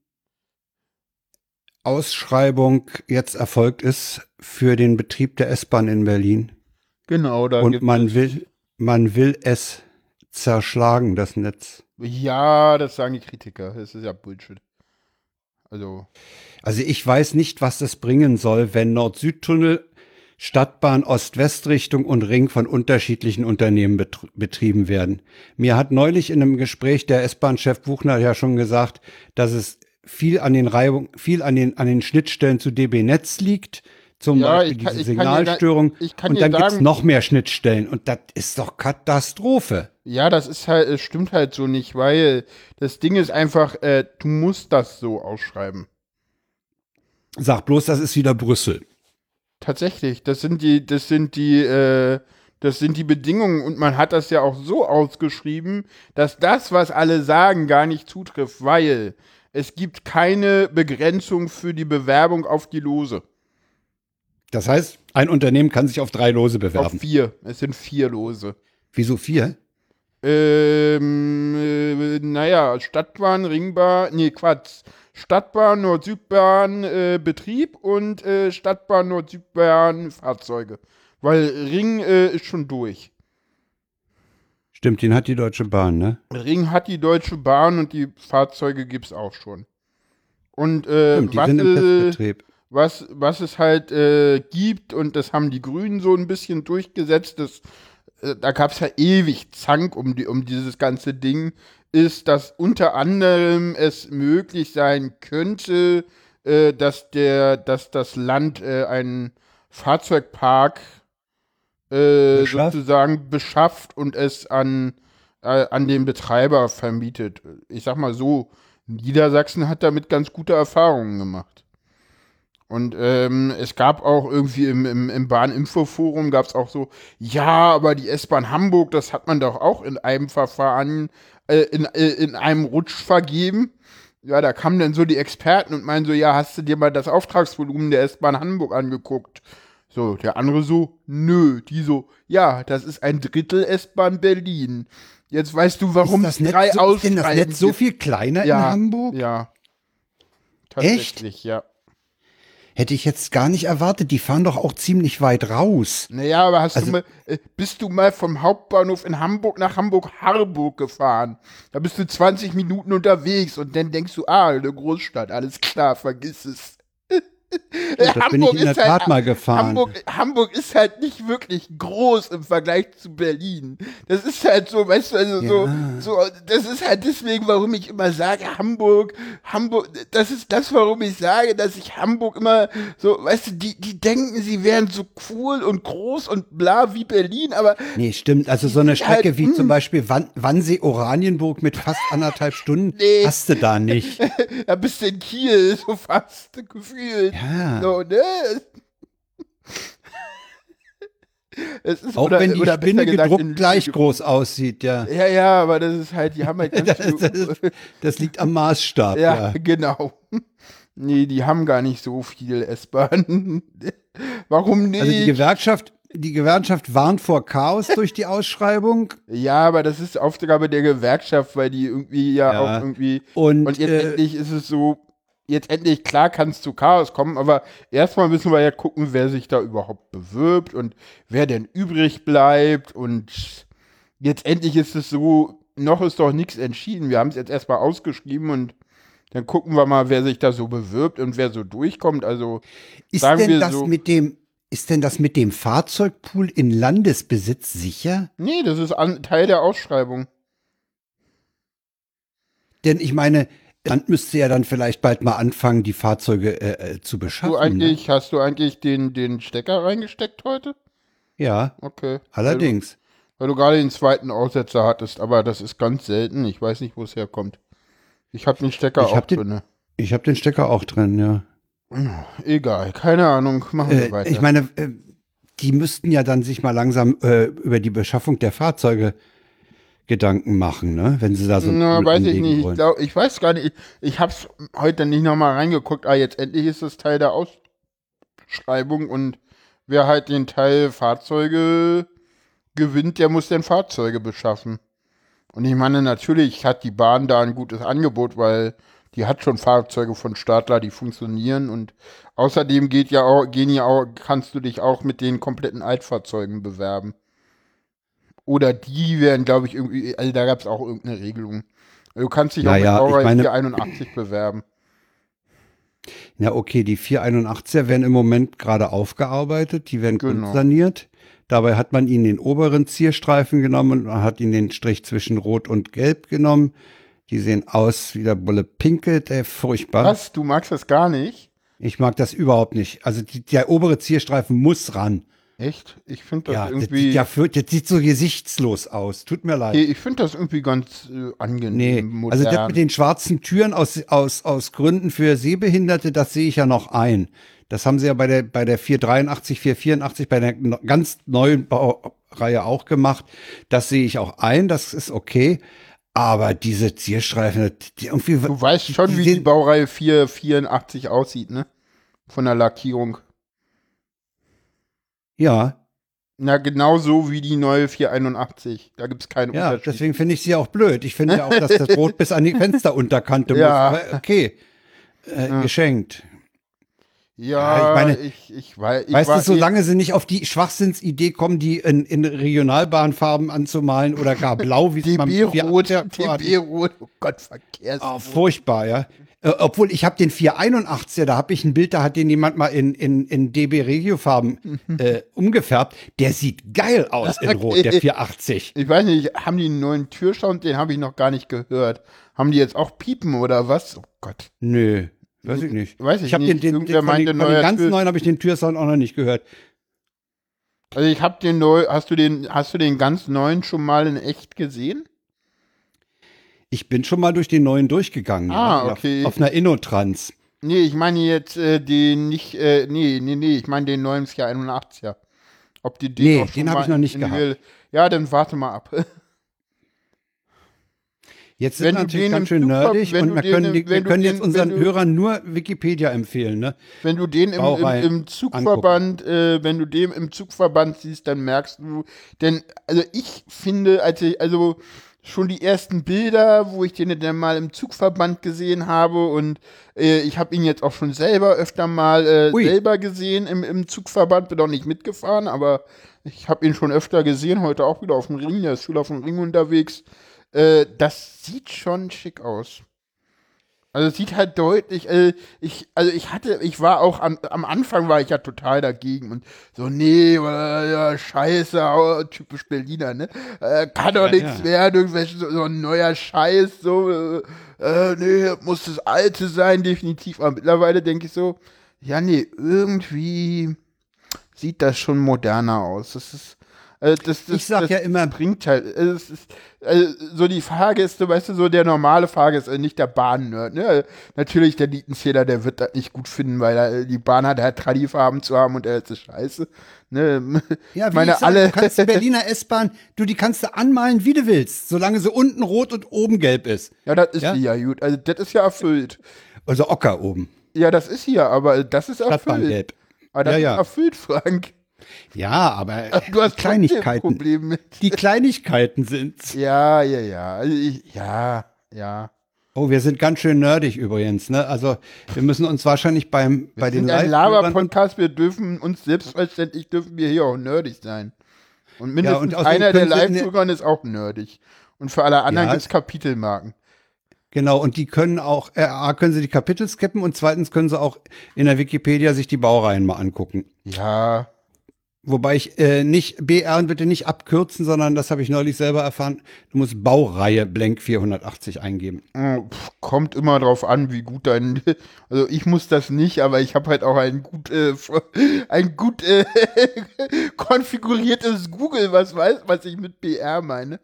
Ausschreibung jetzt erfolgt ist für den Betrieb der S-Bahn in Berlin. Genau, da Und man will, man will es zerschlagen, das Netz. Ja, das sagen die Kritiker. Das ist ja Bullshit. Also, Also ich weiß nicht, was das bringen soll, wenn Nord-Süd-Tunnel, Stadtbahn Ost-West-Richtung und Ring von unterschiedlichen Unternehmen betr- betrieben werden. Mir hat neulich in einem Gespräch der S-Bahn-Chef Buchner ja schon gesagt, dass es viel an den Reibung, viel an den, an den Schnittstellen zu DB Netz liegt, zum Ja, Beispiel kann- diese da- Signalstörung. ich kann und dann gibt's sagen- noch mehr Schnittstellen und das ist doch Katastrophe. ja, das ist halt, es stimmt halt so nicht, weil das Ding ist einfach, äh, du musst das so ausschreiben. Sag bloß, das ist wieder Brüssel. Tatsächlich, das sind die, das sind die, äh, das sind die Bedingungen und man hat das ja auch so ausgeschrieben, dass das, was alle sagen, gar nicht zutrifft, weil es gibt keine Begrenzung für die Bewerbung auf die Lose. Das heißt, ein Unternehmen kann sich auf drei Lose Auf bewerben. vier. Es sind vier Lose. Wieso vier? Ähm, äh, naja, Stadtbahn, Ringbahn, nee, Quatsch. Stadtbahn, Nord-Südbahn, äh, Betrieb und äh, Stadtbahn, Nord-Südbahn, Fahrzeuge. Weil Ring äh, ist schon durch. Stimmt, den hat die Deutsche Bahn, ne? Ring hat die Deutsche Bahn und die Fahrzeuge gibt's auch schon. Und äh, Stimmt, die was, sind im Testbetrieb. Was, was es halt äh, gibt, und das haben die Grünen so ein bisschen durchgesetzt, das, äh, da gab es ja ewig Zank um, die, um dieses ganze Ding, ist, dass unter anderem es möglich sein könnte, äh, dass, der, dass das Land äh, einen Fahrzeugpark äh, Beschafft? sozusagen beschafft und es an, äh, an den Betreiber vermietet. Ich sag mal so, Niedersachsen hat damit ganz gute Erfahrungen gemacht. Und ähm, es gab auch irgendwie im, im, im Bahninfoforum gab es auch so, ja, aber die S-Bahn Hamburg, das hat man doch auch in einem Verfahren, äh, in, äh, in einem Rutsch vergeben. Ja, da kamen dann so die Experten und meinen so, ja, hast du dir mal das Auftragsvolumen der S-Bahn Hamburg angeguckt? So, der andere so, nö. Die so, ja, das ist ein Drittel S-Bahn Berlin. Jetzt weißt du, warum das Netz, drei so, ist das Netz so viel kleiner ja, in Hamburg? Ja. Echt? Tatsächlich, ja. Hätte ich jetzt gar nicht erwartet. Die fahren doch auch ziemlich weit raus. Naja, aber hast Also- du mal, äh, bist du mal vom Hauptbahnhof in Hamburg nach Hamburg-Harburg gefahren? Da bist du 20 Minuten unterwegs und dann denkst du, ah, eine Großstadt, alles klar, vergiss es. Das bin ich in der Tat mal gefahren. Hamburg, Hamburg ist halt nicht wirklich groß im Vergleich zu Berlin. Das ist halt so, weißt du, also so, Ja. so, das ist halt deswegen, warum ich immer sage, Hamburg, Hamburg, das ist das, warum ich sage, dass ich Hamburg immer so, weißt du, die, die denken, sie wären so cool und groß und bla wie Berlin, aber Nee, stimmt. Also so eine halt, Strecke wie hm. zum Beispiel Wann Wannsee-Oranienburg mit fast anderthalb Stunden Nee. hast du da nicht. da bist du in Kiel, so fast gefühlt. Ja. So, ne? Es ist, Auch oder- wenn die oder Spinne gesagt, gedruckt gleich Lüge- groß aussieht, ja. Ja, ja, aber das ist halt, die haben halt ganz Das, das, ist, das liegt am Maßstab, ja, ja. genau. Nee, die haben gar nicht so viel S-Bahn. Warum nicht? Also die Gewerkschaft, die Gewerkschaft warnt vor Chaos durch die Ausschreibung. Ja, aber das ist Aufgabe der Gewerkschaft, weil die irgendwie ja, Ja. auch irgendwie. Und, Und jetzt äh, endlich ist es so, jetzt endlich, klar kann es zu Chaos kommen, aber erstmal müssen wir ja gucken, wer sich da überhaupt bewirbt und wer denn übrig bleibt. Und jetzt endlich ist es so, noch ist doch nichts entschieden. Wir haben es jetzt erstmal ausgeschrieben und dann gucken wir mal, wer sich da so bewirbt und wer so durchkommt. Also Ist sagen denn wir das so- mit dem, ist denn das mit dem Fahrzeugpool in Landesbesitz sicher? Nee, das ist an, Teil der Ausschreibung. Denn ich meine, Land müsste ja dann vielleicht bald mal anfangen, die Fahrzeuge äh, äh, zu beschaffen. Du ne? eigentlich, hast du eigentlich den, den Stecker reingesteckt heute? Ja, Okay. allerdings. Weil du gerade den zweiten Aussetzer hattest, aber das ist ganz selten. Ich weiß nicht, wo es herkommt. Ich habe den Stecker Ich auch den- drinne. Ich habe den Stecker auch drin, ja. Egal, keine Ahnung. Machen wir Äh, weiter. ich meine, äh, die müssten ja dann sich mal langsam äh, über die Beschaffung der Fahrzeuge Gedanken machen, ne? Wenn sie da so Na, weiß ich nicht. Ich, glaub, ich weiß gar nicht. Ich, ich habe es heute nicht nochmal reingeguckt. Ah, jetzt endlich ist es Teil der Ausschreibung und wer halt den Teil Fahrzeuge gewinnt, der muss dann Fahrzeuge beschaffen. Und ich meine, natürlich hat die Bahn da ein gutes Angebot, weil die hat schon Fahrzeuge von Stadler, die funktionieren und außerdem geht ja auch, gehen ja auch, kannst du dich auch mit den kompletten Altfahrzeugen bewerben. Oder die werden, glaube ich, irgendwie, also da gab es auch irgendeine Regelung. Du kannst dich Naja, auch mit meine- Baureihe 481 bewerben. Ja, okay, die 481er werden im Moment gerade aufgearbeitet, die werden Genau. grundsaniert. Dabei hat man ihnen den oberen Zierstreifen genommen und man hat ihnen den Strich zwischen Rot und Gelb genommen. Die sehen aus wie der Bulle Pinkelt, ey, furchtbar. Was? Du magst das gar nicht? Ich mag das überhaupt nicht. Also die, der obere Zierstreifen muss ran. Echt? Ich finde das Ja, das irgendwie. sieht, ja das sieht so gesichtslos aus. Tut mir leid. Ich finde das irgendwie ganz äh, angenehm. Nee, modern. also das mit den schwarzen Türen aus, aus, aus Gründen für Sehbehinderte, das sehe ich ja noch ein. Das haben sie ja bei der, bei der 483, 484, bei der ganz neuen Baureihe auch gemacht. Das sehe ich auch ein, das ist okay. Aber diese Zierstreifen, die irgendwie. Du weißt schon, die wie die Baureihe 484 aussieht, ne? Von der Lackierung. Ja, Na, genauso wie die neue 481. Da gibt es keinen ja, Unterschied. deswegen finde ich sie auch blöd. Ich finde ja auch, dass das Rot bis an die Fensterunterkante Ja. muss. Okay. Äh, Geschenkt. ja, Ja, ich meine, ich, ich weiß. Ich Weißt du, solange sie nicht auf die Schwachsinnsidee kommen, die in, in Regionalbahnfarben anzumalen oder gar blau, wie es beim DB-Rot, 480er hat. DB-Rot, oh Gott, Verkehrs. Oh, furchtbar, ja. Äh, obwohl ich habe den 481er, da habe ich ein Bild, da hat den jemand mal in, in, in DB Regio-Farben äh, umgefärbt. Der sieht geil aus in Rot, der 480. Ich weiß nicht, haben die einen neuen Türsound? Den habe ich noch gar nicht gehört. Haben die jetzt auch Piepen oder was? Oh Gott. Nö, weiß ich nicht. Weiß ich ich habe nicht. den, den, Irgendwer den, von den, von den ganz neuen habe ich den Türsound auch noch nicht gehört. Also ich habe den neu, hast du den, hast du den ganz neuen schon mal in echt gesehen? Ich bin schon mal durch den neuen durchgegangen. Ah, ja, okay. Auf, auf einer Innotrans. Nee, ich meine jetzt äh, den nicht, äh, nee, nee, nee, ich meine den neuen 481er. Ob die den Nee, den hab mal ich noch nicht gehabt. Ja, dann warte mal ab. Jetzt sind Wenn wir natürlich den ganz schön nerdig und wir den können, die, wir können den- jetzt unseren du- Hörern nur Wikipedia empfehlen. Ne? Wenn du den im, im, im Zugverband, äh, wenn du den im Zugverband siehst, dann merkst du, denn, also ich finde, als ich, also schon die ersten Bilder, wo ich den dann mal im Zugverband gesehen habe und äh, ich habe ihn jetzt auch schon selber öfter mal äh, selber gesehen im, im Zugverband, bin auch nicht mitgefahren, aber ich habe ihn schon öfter gesehen, heute auch wieder auf dem Ring, der ist viel auf dem Ring unterwegs. Äh, das sieht schon schick aus. Also sieht halt deutlich, äh, ich, also ich hatte, ich war auch am, am Anfang war ich ja total dagegen und so, nee, äh, ja, scheiße, au, typisch Berliner, ne? Äh, kann doch Ja, nichts ja. werden, irgendwelche, so, so ein neuer Scheiß, so, äh, äh, nee, muss das Alte sein, definitiv. Aber mittlerweile denke ich so, ja, nee, irgendwie sieht das schon moderner aus. Das ist, äh, das, das, Ich sag das ja immer- bringt halt, äh, es ist, äh, so die Fahrgäste, weißt du, so der normale Fahrgast, äh, nicht der Bahnnerd, ne? Äh, Natürlich, der Lietenzähler, der wird das nicht gut finden, weil er, die Bahn hat halt Tradifarben zu haben und er ist scheiße. Ne? Ja, wie meine, ich sag, alle. du kannst die Berliner S-Bahn, du, die kannst du anmalen, wie du willst, solange sie unten rot und oben gelb ist. ja, das ist Ja? ja gut. Also, das ist ja erfüllt. Also Ocker oben, Ja, das ist hier, aber das ist erfüllt. Aber das Ja, ist ja. erfüllt, Frank. Ja, aber Du hast Kleinigkeiten. Problem mit. Die Kleinigkeiten sind's. Ja, ja, ja. Also ich, ja, ja. Oh, wir sind ganz schön nerdig übrigens, ne? Also wir müssen uns wahrscheinlich beim bei Wir den sind ein Laber-Podcast, wir dürfen uns selbstverständlich dürfen wir hier auch nerdig sein. Und mindestens und außerdem einer der Live-Hörern ist auch nerdig. Und für alle anderen Ja. gibt's Kapitelmarken. Genau, und die können auch, äh, A, können sie die Kapitel skippen und zweitens können sie auch in der Wikipedia sich die Baureihen mal angucken. Ja, Wobei ich äh, nicht, BR bitte nicht abkürzen, sondern das habe ich neulich selber erfahren, du musst Baureihe Blank 480 eingeben. äh, kommt immer drauf an, wie gut dein. Also ich muss das nicht, aber ich habe halt auch ein gut, äh, ein gut äh, konfiguriertes Google, was weiß, was ich mit BR meine.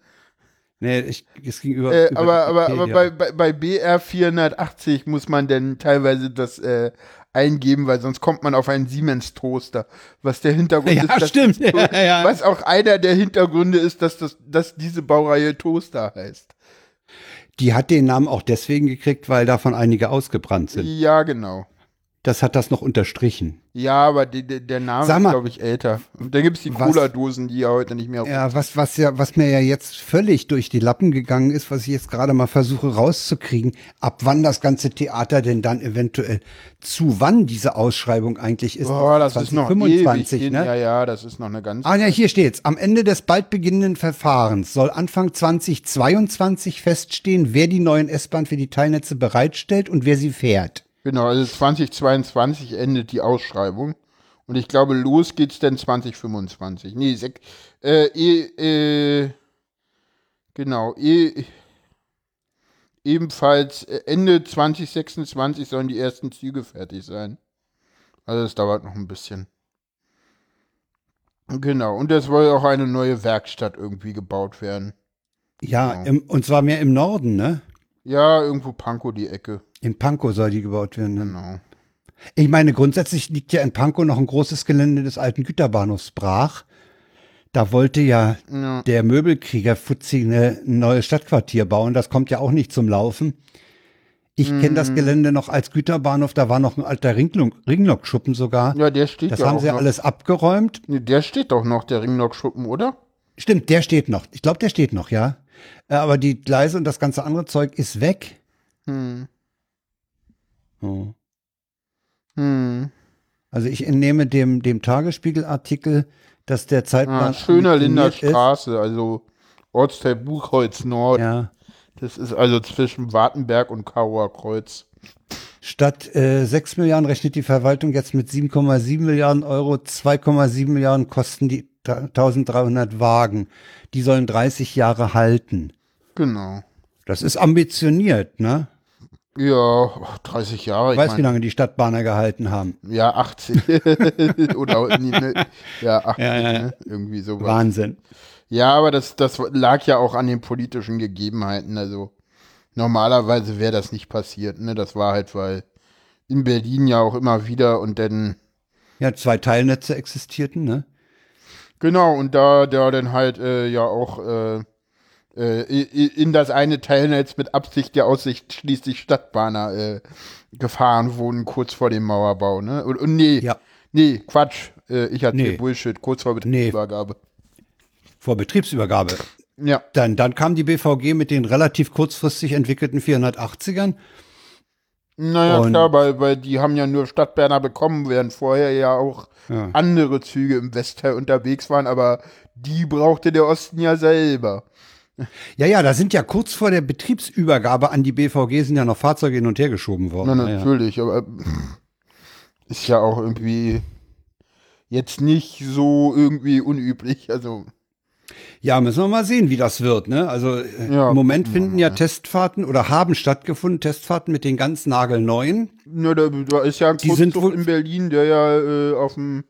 Nee, ich, es ging über. Äh, über aber, aber, aber bei, bei, bei BR 480 muss man denn teilweise das äh, eingeben, weil sonst kommt man auf einen Siemens Toaster. Was der Hintergrund Ja, ist. stimmt. Ja, ja. Was auch einer der Hintergründe ist, dass, das, dass diese Baureihe Toaster heißt. Die hat den Namen auch deswegen gekriegt, weil davon einige ausgebrannt sind. Ja, genau. Das hat das noch unterstrichen. Ja, aber die, die, der Name Sag ist, mal, glaube ich, älter. Und da gibt es die Cola-Dosen, die ja heute nicht mehr. Ja, was, was ja, was mir ja jetzt völlig durch die Lappen gegangen ist, was ich jetzt gerade mal versuche rauszukriegen, ab wann das ganze Theater denn dann eventuell zu wann diese Ausschreibung eigentlich ist. Boah, das ist noch 2025, ewig ne? Ja, ja, das ist noch eine ganz. Ah ja, hier steht's. Am Ende des bald beginnenden Verfahrens soll Anfang 2022 feststehen, wer die neuen S-Bahn für die Teilnetze bereitstellt und wer sie fährt. Genau, also 2022 endet die Ausschreibung. Und ich glaube, los geht's dann 2025. Nee, sek äh, eh, äh, genau, ebenfalls äh, Ende 2026 sollen die ersten Züge fertig sein. Also es dauert noch ein bisschen. Genau, und es soll auch eine neue Werkstatt irgendwie gebaut werden. Ja, Genau. im, und zwar mehr im Norden, ne? Ja, irgendwo Pankow die Ecke. In Pankow soll die gebaut werden. Ne? Genau. Ich meine, grundsätzlich liegt ja in Pankow noch ein großes Gelände des alten Güterbahnhofs brach. Da wollte ja Ja. der Möbelkrieger Fuzzi ein neues Stadtquartier bauen. Das kommt ja auch nicht zum Laufen. Ich kenne das Gelände noch als Güterbahnhof. Da war noch ein alter Ringlokschuppen sogar. Ja, der steht das ja haben sie ja noch. alles abgeräumt. Nee, der steht doch noch, der Ringlockschuppen, oder? Stimmt, der steht noch. Ich glaube, der steht noch, ja. Äh, Aber die Gleise und das ganze andere Zeug ist weg. Hm. Oh. Hm. Also ich entnehme dem, dem Tagesspiegelartikel, dass der Zeitplan Ah, schöner Linder Straße, also Ortsteil Buchholz Nord. Ist. Ja. Das ist also zwischen Wartenberg und Kauer Kreuz. Statt äh, 6 Milliarden rechnet die Verwaltung jetzt mit 7,7 Milliarden Euro. 2,7 Milliarden kosten die 1300 Wagen. Die sollen 30 Jahre halten. Genau. Das ist ambitioniert, ne? Ja, 30 Jahre. Ich weiß, wie mein, lange die Stadtbahner gehalten haben. ja, 80. Oder ne, ja, 80, Ja, ja. Ne? irgendwie sowas. Wahnsinn. Ja, aber das, das lag ja auch an den politischen Gegebenheiten. Also normalerweise wäre das nicht passiert. Ne? Das war halt, weil in Berlin ja auch immer wieder und dann Ja, zwei Teilnetze existierten, ne? Genau, und da, da dann halt äh, ja auch äh, in das eine Teilnetz mit Absicht der Aussicht schließlich Stadtbahner äh, gefahren wurden, kurz vor dem Mauerbau, ne? Und, und nee, Ja. nee, Quatsch, äh, ich hatte Nee. Bullshit, kurz vor Betriebsübergabe. Vor Betriebsübergabe. Ja, Dann, dann kam die BVG mit den relativ kurzfristig entwickelten 480ern. naja, Und- klar, weil, weil die haben ja nur Stadtberner bekommen, während vorher ja auch Ja. andere Züge im Westteil unterwegs waren, aber die brauchte der Osten ja selber. Ja, ja, da sind ja kurz vor der Betriebsübergabe an die BVG sind ja noch Fahrzeuge hin und her geschoben worden. Na, Ja, ja. natürlich, aber ist ja auch irgendwie jetzt nicht so irgendwie unüblich. Also, Ja, müssen wir mal sehen, wie das wird. Ne? Also äh, Ja, im Moment finden ja Testfahrten oder haben stattgefunden Testfahrten mit den ganz nagelneuen. ne, da, da ist ja ein Die sind in Berlin, der ja äh, auf dem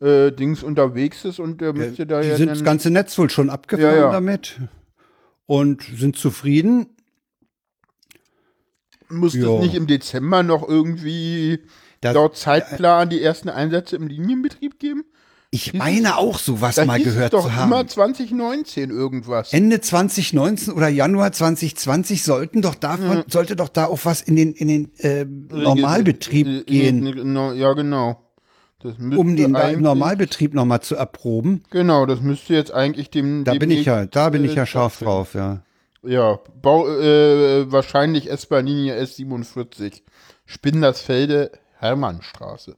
äh, Dings unterwegs ist und der müsste da Die ja sind das ganze Netz wohl schon abgefahren Ja, ja. damit und sind zufrieden. muss Jo. es nicht im Dezember noch irgendwie Das- laut Zeitplan die ersten Einsätze im Linienbetrieb geben? Ich meine auch sowas Da mal gehört doch zu haben. immer 2019 irgendwas. Ende 2019 oder Januar 2020 sollten doch davon, sollte doch da auch was in den, in den äh, Normalbetrieb Äh, äh, gehen. äh, Ja, genau. Um den da im eigentlich- Normalbetrieb nochmal zu erproben. Genau, das müsste jetzt eigentlich dem. Da bin ich ja, da bin ich ja scharf drauf, ja. Ja, Bau, äh, wahrscheinlich S-Bahn-Linie S47. Spindersfelde, Hermannstraße.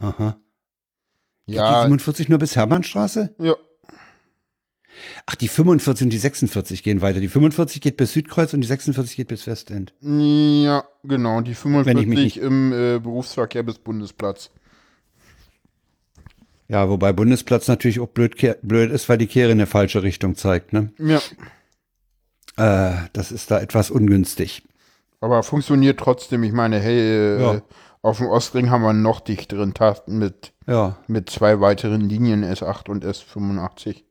Aha. Ja, Die 47 nur bis Hermannstraße? ja, Ach, die 45 und die 46 gehen weiter. Die 45 geht bis Südkreuz und die 46 geht bis Westend. ja, genau, die Wenn ich 45 mich nicht- im äh, Berufsverkehr bis Bundesplatz. Ja, wobei Bundesplatz natürlich auch blöd, blöd ist, weil die Kehre in eine falsche Richtung zeigt. Ne? Ja, Äh, das ist da etwas ungünstig. aber funktioniert trotzdem. Ich meine, hey, äh, Ja. auf dem Ostring haben wir einen noch dichteren Tasten mit, Ja, mit zwei weiteren Linien, S8 und S85.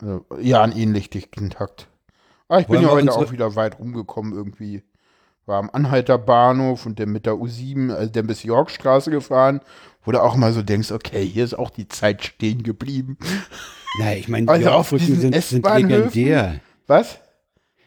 Also, ja, einen ähnlich dichten Takt. Ah, ich bin Wollen ja wir heute auch wieder weit rumgekommen irgendwie. War am Anhalter Bahnhof und dann mit der U7, also dann bis Yorkstraße gefahren, wo du auch mal so denkst, okay, hier ist auch die Zeit stehen geblieben. naja, ich meine, Also die auf diesen sind, sind legendär. Was?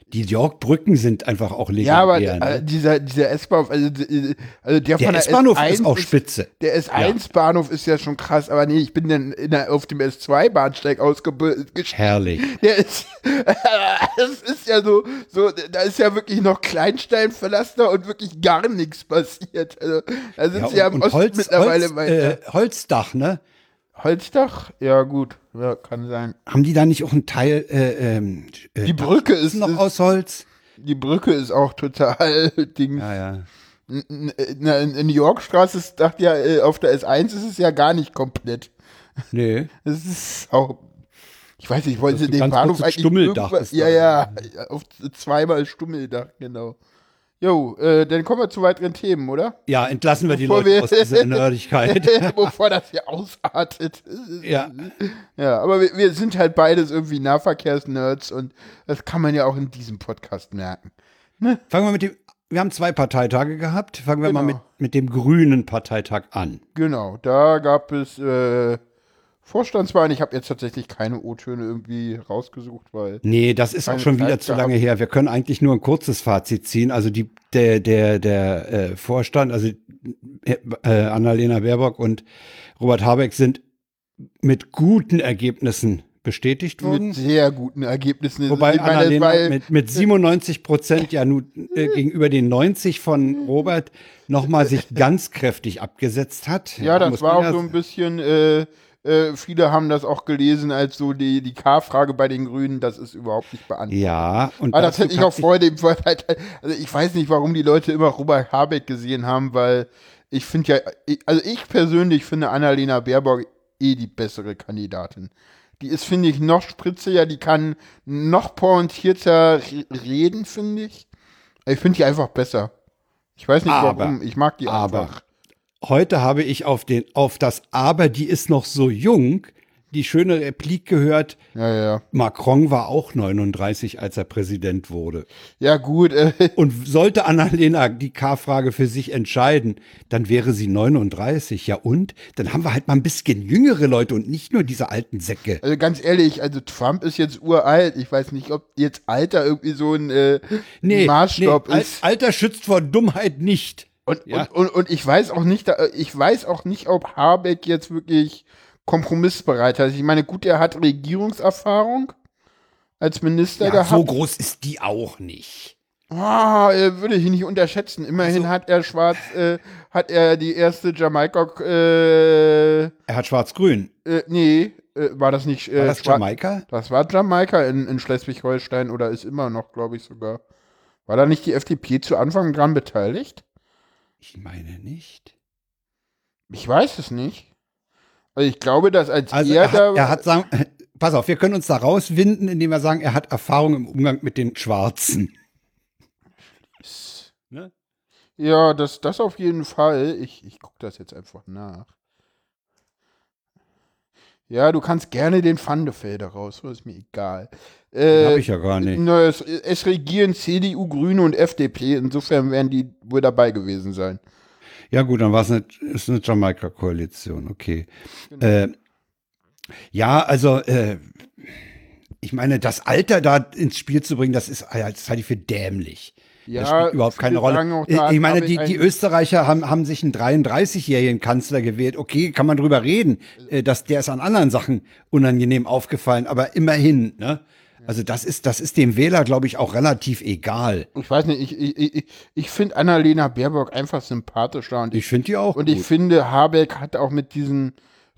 Die Yorkbrücken sind einfach auch Ja, aber legendär. äh, ne? dieser, dieser S-Bahnhof, also, äh, also der, Der von der S-Bahnhof S1 ist auch spitze. Der S1-Bahnhof ist ja schon krass, aber nee, ich bin dann in der, auf dem S2-Bahnsteig ausgebildet. Herrlich. Der ist, das ist ja so, so, da ist ja wirklich noch Kleinsteinpflaster und wirklich gar nichts passiert. Also, da sind sie ja im Osten Holz, mittlerweile Holz, äh, Holzdach, ne? Holzdach? Ja, gut, ja, kann sein. Haben die da nicht auch einen Teil, äh, ähm, äh, Die Brücke ist, noch ist aus Holz? die Brücke ist auch total Ding. Ja, ja. N- n- na, In in New York-Straße ist, dachte ja, äh, auf der S1 ist es ja gar nicht komplett. Nee. Das ist auch. Ich weiß nicht, wollen sie den Bahnhof eigentlich Stummeldach Ja, ja, auf zweimal Stummeldach, genau. Jo, äh, dann kommen wir zu weiteren Themen, oder? Ja, entlassen wir die Bevor Leute wir- aus dieser Nerdigkeit. Bevor das hier ausartet. ja. Ja, aber wir, wir sind halt beides irgendwie Nahverkehrsnerds und das kann man ja auch in diesem Podcast merken. Fangen wir mit dem, wir haben zwei Parteitage gehabt. Fangen wir mal Genau. mit, mit dem grünen Parteitag an. Genau, da gab es äh, Vorstandswahlen. Ich habe jetzt tatsächlich keine O-Töne irgendwie rausgesucht, weil. Nee, das ist auch schon wieder Zeit zu gehabt. lange her. Wir können eigentlich nur ein kurzes Fazit ziehen. Also die, der, der, der äh, Vorstand, also äh, Annalena Baerbock und Robert Habeck sind mit guten Ergebnissen bestätigt worden. Mit sehr guten Ergebnissen. Wobei Ich meine, das Annalena war- mit, mit 97 Prozent ja nun äh, gegenüber den 90 von Robert nochmal sich ganz kräftig abgesetzt hat. Ja, das muss war auch ja so ein bisschen, äh, äh, viele haben das auch gelesen als so die, die K-Frage bei den Grünen, das ist überhaupt nicht beantwortet. Ja, und Aber das dazu hätte ich auch vor dem Vorteil. Also ich weiß nicht, warum die Leute immer Robert Habeck gesehen haben, weil ich finde ja, ich- also ich persönlich finde Annalena Baerbock eh die bessere Kandidatin. Die ist, finde ich, noch spritziger, die kann noch pointierter re- reden, finde ich. Ich finde die einfach besser. Ich weiß nicht Aber- warum, ich mag die aber- einfach. Heute habe ich auf, den, auf das Aber, die ist noch so jung, die schöne Replik gehört, Ja, ja. Macron war auch 39, als er Präsident wurde. Ja, gut, äh, Und sollte Annalena die K-Frage für sich entscheiden, dann wäre sie 39. Ja und? Dann haben wir halt mal ein bisschen jüngere Leute und nicht nur diese alten Säcke. also ganz ehrlich, also Trump ist jetzt uralt. Ich weiß nicht, ob jetzt Alter irgendwie so ein äh, Maßstab Al- ist. Alter schützt vor Dummheit nicht. Und, Ja. und, und, und ich weiß auch nicht, ich weiß auch nicht, ob Habeck jetzt wirklich kompromissbereit ist. Ich meine, gut, er hat Regierungserfahrung als Minister Ja, gehabt. so groß ist die auch nicht. Ah, äh, würde ich nicht unterschätzen. Immerhin Also hat er schwarz, äh, hat er die erste Jamaika, äh, Er hat schwarz-grün. äh, nee, äh, war das nicht, äh, War das Jamaika? Das war Jamaika in, in Schleswig-Holstein oder ist immer noch, glaube ich sogar. War da nicht die FDP zu Anfang dran beteiligt? Ich meine nicht. Ich weiß es nicht. Also ich glaube, dass als Also er, er da, hat, er hat sagen, pass auf, wir können uns da rauswinden, indem wir sagen, er hat Erfahrung im Umgang mit den Schwarzen. Ne? ja, das, das auf jeden Fall. Ich, ich gucke das jetzt einfach nach. Ja, du kannst gerne den Pfandefelder raus, ist mir egal. Äh, habe ich ja gar nicht. na, es, es regieren CDU, Grüne und FDP. Insofern werden die wohl dabei gewesen sein. Ja gut, dann war es eine, ist eine Jamaika-Koalition, okay. Äh, ja, also äh, ich meine, das Alter da ins Spiel zu bringen, das ist, das halte ich für dämlich. Ja, das spielt überhaupt ich keine Rolle. ich ich meine, die, ich die Österreicher haben, haben sich einen 33-jährigen Kanzler gewählt. Okay, kann man drüber reden, äh, dass der ist an anderen Sachen unangenehm aufgefallen, aber immerhin, ne? Also das ist, das ist dem Wähler, glaube ich, auch relativ egal. Ich weiß nicht, ich, ich, ich, ich finde Annalena Baerbock einfach sympathischer und ich, Ich finde die auch und ich gut. finde, Habeck hat auch mit diesem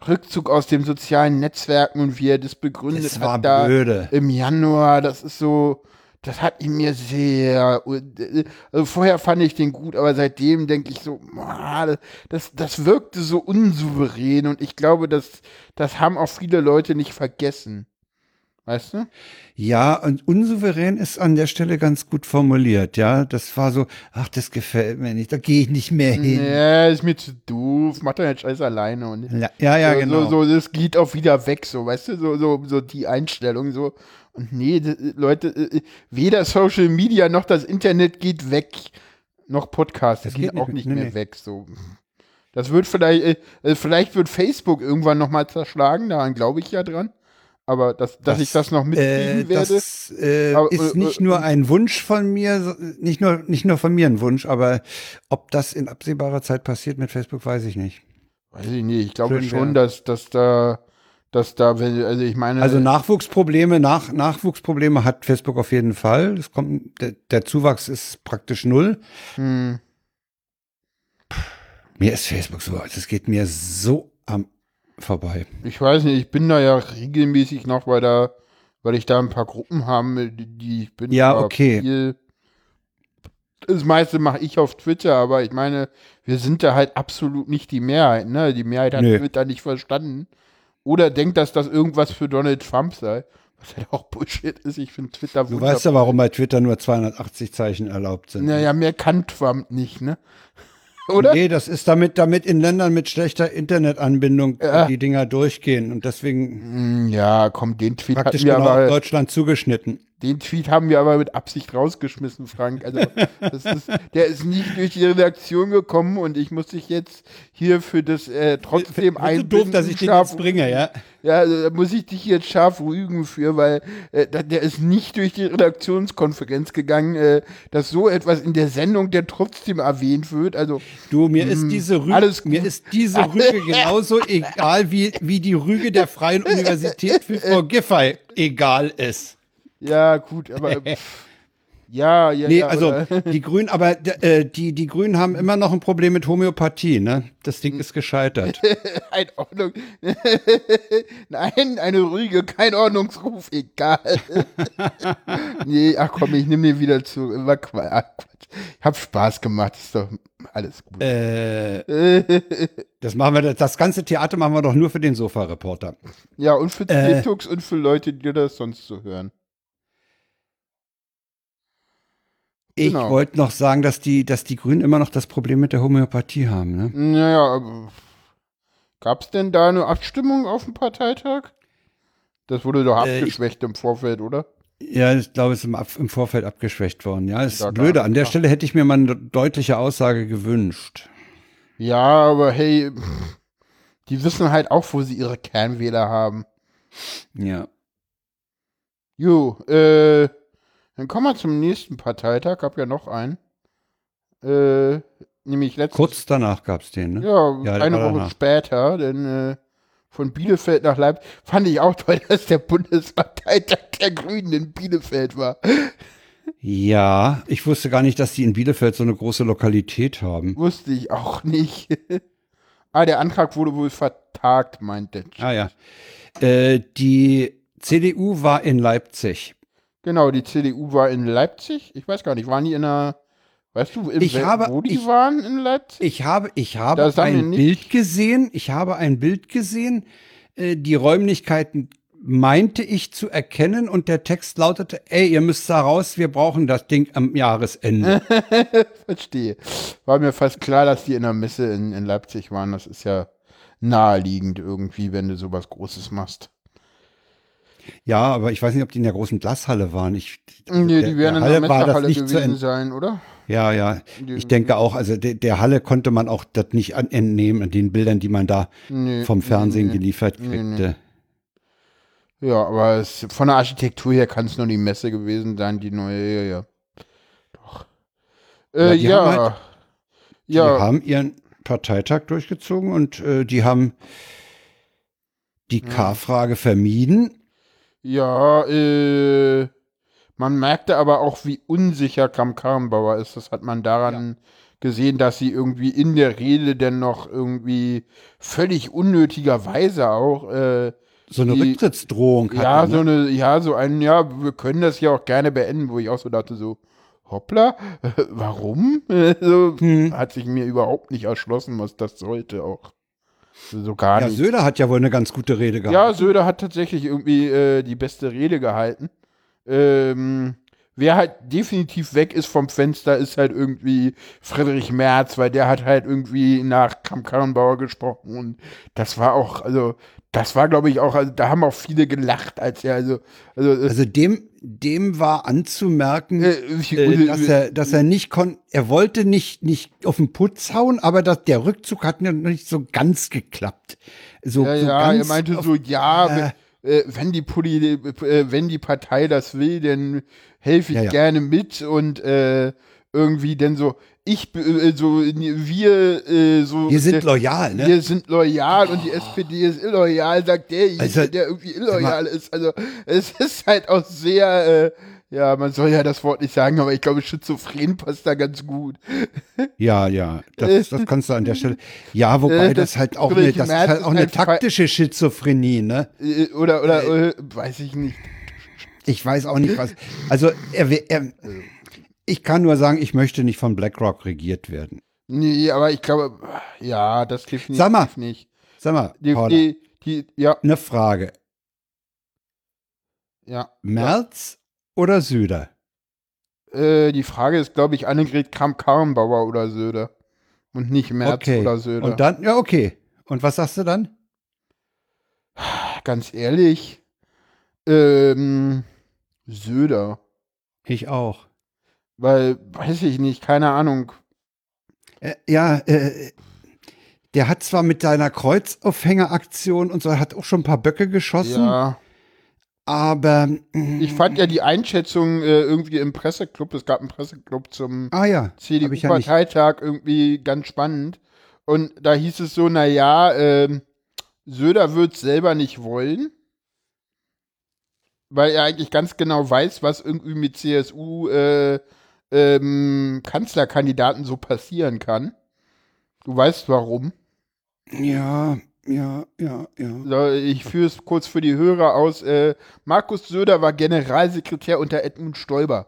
Rückzug aus den sozialen Netzwerken und wie er das begründet Das war hat da blöde. im Januar, das ist so, das hat ihn mir sehr, also vorher fand ich den gut, aber seitdem denke ich so, das, das wirkte so unsouverän und ich glaube, das, das haben auch viele Leute nicht vergessen. Weißt du? Ja, und unsouverän ist an der Stelle ganz gut formuliert, ja. Das war so, ach, das gefällt mir nicht, da gehe ich nicht mehr hin. Ja, ist mir zu doof, mach doch nicht alles alleine und Ja, ja, ja so, genau. so, so, das geht auch wieder weg, so, weißt du, so, so, so die Einstellung, so. Und nee, d- Leute, äh, weder Social Media noch das Internet geht weg, noch Podcasts Das gehen geht nicht auch nicht nee, mehr nee. weg, so. Das wird vielleicht, äh, äh, vielleicht wird Facebook irgendwann nochmal zerschlagen, daran glaube ich ja dran. Aber dass, dass ich das noch mitkriegen äh, werde. Das äh, Aber, ist äh, nicht äh, nur ein Wunsch von mir, nicht nur, nicht nur von mir ein Wunsch, aber ob das in absehbarer Zeit passiert mit Facebook, weiß ich nicht. Weiß ich nicht, ich glaube Schön schon, wär. dass, dass da, dass da, also ich meine. Also Nachwuchsprobleme, nach, Nachwuchsprobleme hat Facebook auf jeden Fall. Das kommt, der, der Zuwachs ist praktisch null. hm, Mir ist Facebook so, das geht mir so am vorbei. Ich weiß nicht, ich bin da ja regelmäßig noch, weil da, weil ich da ein paar Gruppen habe, die, ich bin. Ja, okay. Viel, das meiste mache ich auf Twitter, aber ich meine, wir sind da halt absolut nicht die Mehrheit, ne? Die Mehrheit hat Nö. Twitter nicht verstanden. Oder denkt, dass das irgendwas für Donald Trump sei. Was halt auch Bullshit ist. Ich finde Twitter Du weißt ja, warum bei Twitter nur 280 Zeichen erlaubt sind. Naja, mehr kann Trump nicht, ne? Oder? Nee, das ist damit, damit in Ländern mit schlechter Internetanbindung Ja. die Dinger durchgehen und deswegen Hm, Ja, komm, den Tweet praktisch genau auf aber. Deutschland zugeschnitten. Den Tweet haben wir aber mit Absicht rausgeschmissen, Frank. Also, das ist, der ist nicht durch die Redaktion gekommen und ich muss dich jetzt hier für das äh, trotzdem einbinden. doof, dass ich den scharf jetzt bringe, ja? Ja, da muss ich dich jetzt scharf rügen für, weil äh, der ist nicht durch die Redaktionskonferenz gegangen, äh, dass so etwas in der Sendung der trotzdem erwähnt wird. Also, Du, mir ist diese Rüge, Hm, alles mir ist diese Rüge genauso egal, wie, wie die Rüge der Freien Universität für Frau Giffey egal ist. Ja, gut, aber. ja, ja, Nee, ja. also die Grünen, aber äh, die, die Grünen haben immer noch ein Problem mit Homöopathie, ne? Das Ding ist gescheitert. Ein Ordnung. Nein, eine Rüge, kein Ordnungsruf, egal. nee, ach komm, ich nehme den wieder zu. War Quatsch. Ich hab Spaß gemacht, ist doch alles gut. äh, das machen wir, das ganze Theater machen wir doch nur für den Sofa-Reporter. ja, und für äh. TikToks und für Leute, die das sonst so hören. Ich Genau. wollte noch sagen, dass die, dass die Grünen immer noch das Problem mit der Homöopathie haben, ne? Naja, aber gab's denn da eine Abstimmung auf dem Parteitag? Das wurde doch Äh, abgeschwächt im Vorfeld, oder? Ja, ich glaube, es ist im, im Vorfeld abgeschwächt worden. Ja, ist Ja, blöde. An der da- Stelle hätte ich mir mal eine deutliche Aussage gewünscht. Ja, aber hey, die wissen halt auch, wo sie ihre Kernwähler haben. Ja. Jo, äh, dann kommen wir zum nächsten Parteitag. Hab ja noch einen. Äh, nämlich letztes Kurz danach gab's den, ne? Ja, Ja, eine Woche danach. später, denn äh, von Bielefeld nach Leipzig fand ich auch toll, dass der Bundesparteitag der Grünen in Bielefeld war. Ja, ich wusste gar nicht, dass die in Bielefeld so eine große Lokalität haben. Wusste ich auch nicht. ah, der Antrag wurde wohl vertagt, meint der. Ah ja. Äh, die CDU war in Leipzig. Genau, die CDU war in Leipzig. Ich weiß gar nicht, waren die in einer, weißt du, in Ich wel- habe- wo die ich- waren in Leipzig? Ich habe, ich habe ein. Bild gesehen. Ich habe ein Bild gesehen. Äh, die Räumlichkeiten meinte ich zu erkennen und der Text lautete, ey, ihr müsst da raus, wir brauchen das Ding am Jahresende. Verstehe. War mir fast klar, dass die in der Messe in, in Leipzig waren. Das ist ja naheliegend irgendwie, wenn du sowas Großes machst. Ja, aber ich weiß nicht, ob die in der großen Glashalle waren. Ich, Nee, der- die werden in der der Halle das Messerhalle nicht zu gewesen sein, oder? Ja, ja. Die- Ich denke auch, also der, der Halle konnte man auch das nicht an, entnehmen, an den Bildern, die man da Nee, vom Fernsehen nee, nee. geliefert Nee, kriegte. Ja, aber es, von der Architektur her kann es nur die Messe gewesen sein, die neue, ja, ja. Doch. Äh, die ja. haben halt- Die ja. haben ihren Parteitag durchgezogen und äh, die haben die K-Frage vermieden. Ja, äh, man merkte aber auch, wie unsicher Kram Karrenbauer ist. Das hat man daran gesehen, dass sie irgendwie in der Rede denn noch irgendwie völlig unnötigerweise auch, äh, So eine Die- Rücktrittsdrohung hatte. ja, ne? so eine, ja, so ein, ja, wir können das ja auch gerne beenden, wo ich auch so dachte, so, hoppla, warum? so, Hm. Hat sich mir überhaupt nicht erschlossen, was das sollte auch. So gar Ja, nicht. Söder hat ja wohl eine ganz gute Rede gehabt. Ja, Söder hat tatsächlich irgendwie äh, die beste Rede gehalten. Ähm, wer halt definitiv weg ist vom Fenster, ist halt irgendwie Friedrich Merz, weil der hat halt irgendwie nach Kram Karrenbauer gesprochen und das war auch, also das war glaube ich auch, also da haben auch viele gelacht, als er, also, also, Also dem, dem war anzumerken, äh, äh, dass er, dass er nicht kon, er wollte nicht, nicht auf den Putz hauen, aber dass der Rückzug hat noch nicht so ganz geklappt. So, Ja, so ja, er meinte auf- so, ja, äh, wenn, äh, die Poli äh, wenn die Partei das will, dann helfe ich Ja, gerne mit und äh, irgendwie dann so, ich, äh, so, wir, äh, so. wir sind der- loyal, ne? Wir sind loyal und die SPD ist illoyal, sagt derjenige, Also, der irgendwie illoyal ist. Also es ist halt auch sehr, äh, ja, man soll ja das Wort nicht sagen, aber ich glaube, schizophren passt da ganz gut. Ja, ja, das, das kannst du an der Stelle. Ja, wobei Äh, das, das- halt auch eine, das ist halt auch eine halt taktische Schizophrenie, ne? Äh, Oder, oder, äh, weiß ich nicht. Ich weiß auch nicht was. Also er, er ich kann nur sagen, ich möchte nicht von BlackRock regiert werden. Nee, aber ich glaube, ja, das definitiv Sag mal, nicht. Sag mal, Die, Paula, die, die, ja, eine Frage. ja. Merz oder Söder? Äh, die Frage ist, glaube ich, Annegret Kramp-Karrenbauer oder Söder. Und nicht Merz okay. oder Söder. Und dann, ja, okay. Und was sagst du dann? Ganz ehrlich, ähm, Söder. Ich auch. Weil, weiß ich nicht, keine Ahnung. Äh, ja, äh, der hat zwar mit seiner Kreuzaufhängeraktion und so, hat auch schon ein paar Böcke geschossen, Ja. aber. mm, Ich fand ja die Einschätzung äh, irgendwie im Presseclub, es gab einen Presseclub zum Ah ja, ich ja. CDU-Parteitag irgendwie ganz spannend. Und da hieß es so, naja, ähm, Söder wird selber nicht wollen, weil er eigentlich ganz genau weiß, was irgendwie mit CSU äh, ähm, Kanzlerkandidaten so passieren kann. Du weißt warum. Ja, ja, ja, ja. Ich führe es kurz für die Hörer aus. Äh, Markus Söder war Generalsekretär unter Edmund Stoiber.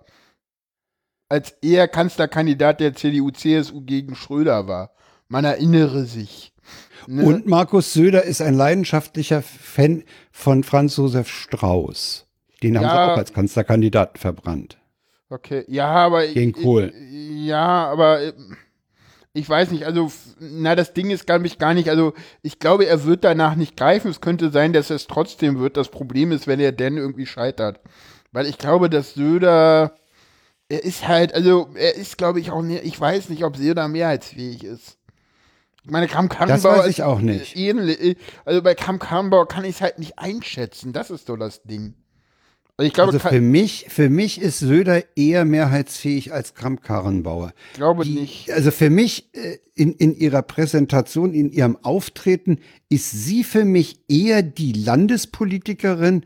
Als er Kanzlerkandidat der CDU-CSU gegen Schröder war. Man erinnere sich. Ne? Und Markus Söder ist ein leidenschaftlicher Fan von Franz Josef Strauß. Den haben Ja. sie auch als Kanzlerkandidaten verbrannt. Okay, ja, aber. Gegen Kohl. Ja, aber. Ich weiß nicht, also, na, das Ding ist, glaube ich, gar nicht, also, ich glaube, er wird danach nicht greifen. Es könnte sein, dass es trotzdem wird. Das Problem ist, wenn er denn irgendwie scheitert. Weil ich glaube, dass Söder, er ist halt, also, er ist, glaube ich, auch, ne, ich weiß nicht, ob Söder mehrheitsfähig ist. Ich meine, Kram Karrenbauer weiß ist ich auch nicht. Ähnlich, also bei Kram Karrenbauer kann ich es halt nicht einschätzen. Das ist so das Ding. Also ich glaube, Also für mich, für mich ist Söder eher mehrheitsfähig als Kramp-Karrenbauer. glaube Die- nicht. Also für mich äh, in, in ihrer Präsentation, in ihrem Auftreten, ist sie für mich eher die Landespolitikerin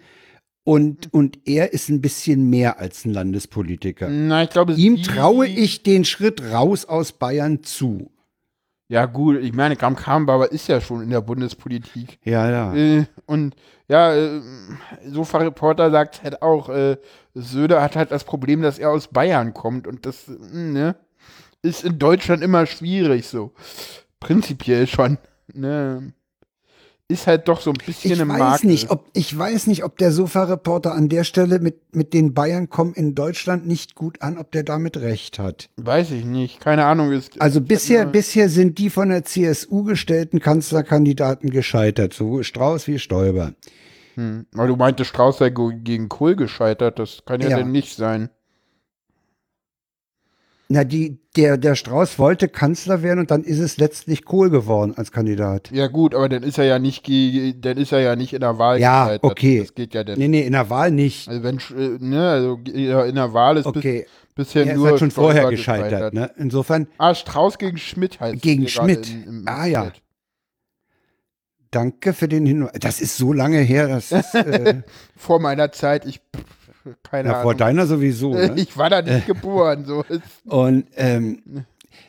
und, und er ist ein bisschen mehr als ein Landespolitiker. Na, ich glaube, Ihm traue ich den Schritt raus aus Bayern zu. Ja, gut, ich meine, Kram Karrenbauer ist ja schon in der Bundespolitik. Ja, ja. Äh, und ja, äh, Sofa-Reporter sagt halt auch, äh, Söder hat halt das Problem, dass er aus Bayern kommt und das äh, ne, ist in Deutschland immer schwierig so. Prinzipiell schon. Ne? Ist halt doch so ein bisschen Ich im weiß Markt. nicht, ob ich weiß nicht, ob der Sofa-Reporter an der Stelle mit mit den Bayern kommen in Deutschland nicht gut an, ob der damit recht hat. Weiß ich nicht, keine Ahnung. Ist, Also bisher bisher sind die von der CSU gestellten Kanzlerkandidaten gescheitert, sowohl Strauß wie Stoiber. Hm. Aber du meintest, Strauß sei gegen Kohl gescheitert, das kann ja, Ja. denn nicht sein. Na, die, der, der Strauß wollte Kanzler werden und dann ist es letztlich Kohl geworden als Kandidat. Ja gut, aber dann ist er ja nicht, dann ist er ja nicht in der Wahl Ja, gescheitert. okay. Das geht ja dann. Nee, nee, in der Wahl nicht. Also wenn, äh, ne, also ja, in der Wahl ist Okay. bis, bisher Er ist nur halt schon vorher gescheitert, ne? Insofern, Ah, Strauß gegen Schmidt heißt es Gegen Schmidt. im- im Ah, ja. Chat. danke für den Hinweis. Das ist so lange her, das ist, äh, Vor meiner Zeit, ich keine ja, vor Ahnung. deiner sowieso. Ne? Ich war da nicht geboren, so Und ähm,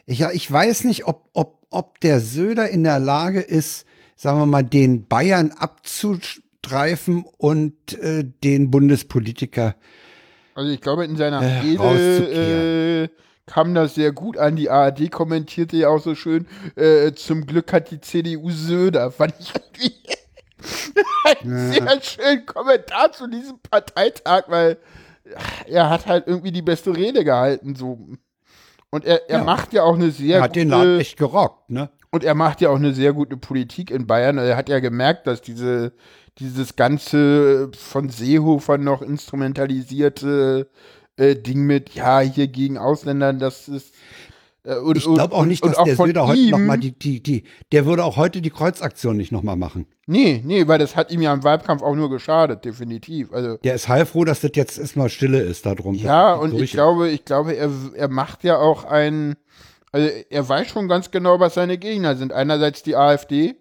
ja, ich weiß nicht, ob, ob, ob der Söder in der Lage ist, sagen wir mal, den Bayern abzustreifen und äh, den Bundespolitiker. Also ich glaube, in seiner Äh, Rede äh, kam das sehr gut an. Die ARD kommentierte ja auch so schön, äh, zum Glück hat die CDU Söder. Fand ich irgendwie einen sehr schönen Kommentar zu diesem Parteitag, weil er hat halt irgendwie die beste Rede gehalten. so Und er, er Ja. macht ja auch eine sehr Er hat den Laden gute, echt gerockt, ne? und er macht ja auch eine sehr gute Politik in Bayern. Er hat ja gemerkt, dass diese, dieses ganze von Seehofer noch instrumentalisierte äh, Ding mit, ja, hier gegen Ausländern, das ist. Äh, und, Ich glaube auch nicht, dass auch der Söder heute ihm- noch mal die, die, die, der würde auch heute die Kreuzaktion nicht noch mal machen. Nee, nee, weil das hat ihm ja im Wahlkampf auch nur geschadet, definitiv. Also. Der ist heilfroh, dass das jetzt erstmal Stille ist darum. Ja, und ich glaube, ich glaube, er, er macht ja auch ein, also er weiß schon ganz genau, was seine Gegner sind. Einerseits die AfD,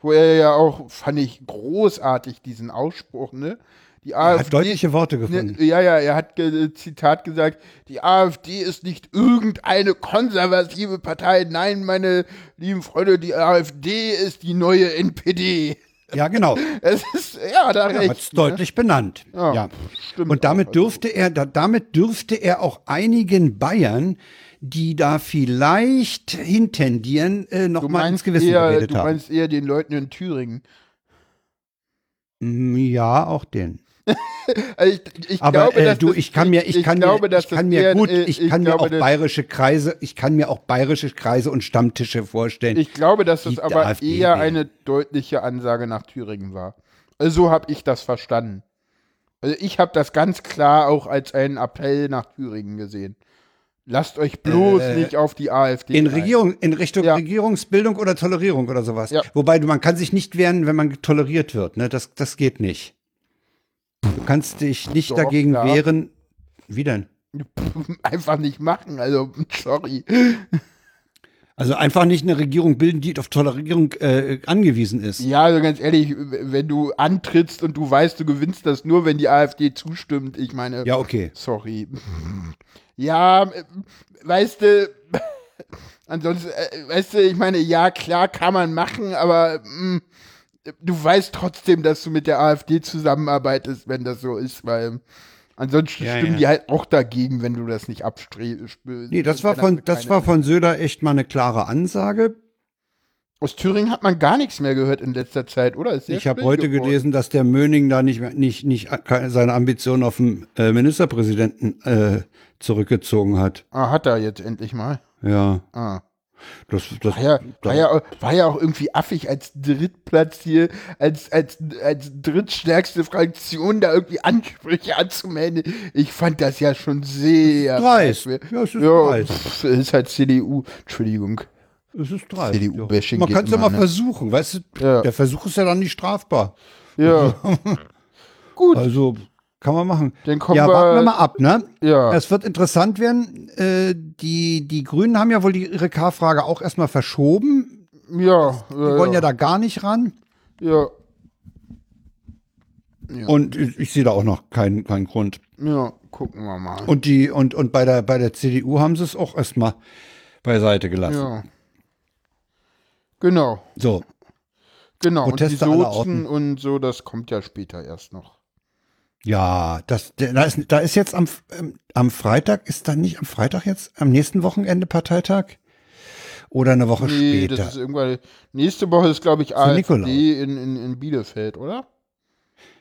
wo er ja auch, fand ich großartig diesen Ausspruch, ne? Die Er AfD. hat deutliche Worte Ne, gefunden. ja, ja, er hat ge Zitat gesagt, die AfD ist nicht irgendeine konservative Partei. Nein, meine lieben Freunde, die AfD ist die neue NPD. Ja, genau. Es ist, ja, da Er recht. hat es deutlich benannt. Ja, Ja. stimmt Und damit auch. dürfte er, da, damit dürfte er auch einigen Bayern, die da vielleicht hintendieren, äh, Du nochmal ins Gewissen eher, geredet du haben. meinst eher den Leuten in Thüringen. Mm, Ja, auch den. Also ich, ich Aber glaube, äh, du, das, ich kann mir, ich, kann glaube, mir, dass ich kann mir gut, äh, ich kann mir auch bayerische Kreise, ich kann mir auch bayerische Kreise und Stammtische vorstellen. Ich glaube, dass das die aber AfD eher wählen. eine deutliche Ansage nach Thüringen war. Also so habe ich das verstanden. Also ich habe das ganz klar auch als einen Appell nach Thüringen gesehen. Lasst euch bloß Äh, nicht auf die AfD. in. Regierung, in Richtung Ja. Regierungsbildung oder Tolerierung oder sowas. Ja. Wobei man kann sich nicht wehren, wenn man toleriert wird. Ne? Das, das geht nicht. Du kannst dich nicht Doch, dagegen klar. wehren. Wie denn? Einfach nicht machen. Also sorry. Also einfach nicht eine Regierung bilden, die auf Tolerierung äh, angewiesen ist. Ja, also ganz ehrlich, wenn du antrittst und du weißt, du gewinnst das nur, wenn die AfD zustimmt. Ich meine, Ja, okay. Sorry. Ja, äh, weißt du, ansonsten, äh, weißt du, ich meine, ja, klar kann man machen, aber mh, du weißt trotzdem, dass du mit der AfD zusammenarbeitest, wenn das so ist, weil ansonsten Ja, stimmen ja. die halt auch dagegen, wenn du das nicht abstrebst. Nee, das war von, das war von Söder echt mal eine klare Ansage. Aus Thüringen hat man gar nichts mehr gehört in letzter Zeit, oder? Ich habe heute geworden. gelesen, dass der Möning da nicht, mehr- nicht, nicht seine Ambition auf den äh, Ministerpräsidenten äh, zurückgezogen hat. Ah, hat er jetzt endlich mal. Ja, Ah. Das, das, War ja, war, ja, war ja auch irgendwie affig als Drittplatz hier, als, als, als drittstärkste Fraktion da irgendwie Ansprüche anzumelden. Ich fand das ja schon sehr dreist. Ja, es ist Ja, dreist. es ist halt CDU. Entschuldigung. Es ist dreist. CDU-Bashing Man geht kann es ja mal ne? versuchen, weißt du? Ja. Der Versuch ist ja dann nicht strafbar. Ja. Gut, Also kann man machen. dann kommen ja, warten wir mal ab, ne? Ja. Es wird interessant werden. Äh, die, die Grünen haben ja wohl die, ihre K-Frage auch erstmal verschoben. ja, Die wollen ja da gar nicht ran. ja, Und ich, ich sehe da auch noch keinen, keinen Grund. ja, gucken wir mal. Und die, und, und bei der, bei der CDU haben sie es auch erstmal beiseite gelassen. ja. Genau, So. genau. Proteste und die Sozen und so, das kommt ja später erst noch. Ja, das, da ist, da ist jetzt am, ähm, am Freitag, ist da nicht am Freitag jetzt, am nächsten Wochenende Parteitag? Oder eine Woche Nee, später? das ist irgendwann. Nächste Woche ist, glaube ich, AfD in, in, in Bielefeld, oder?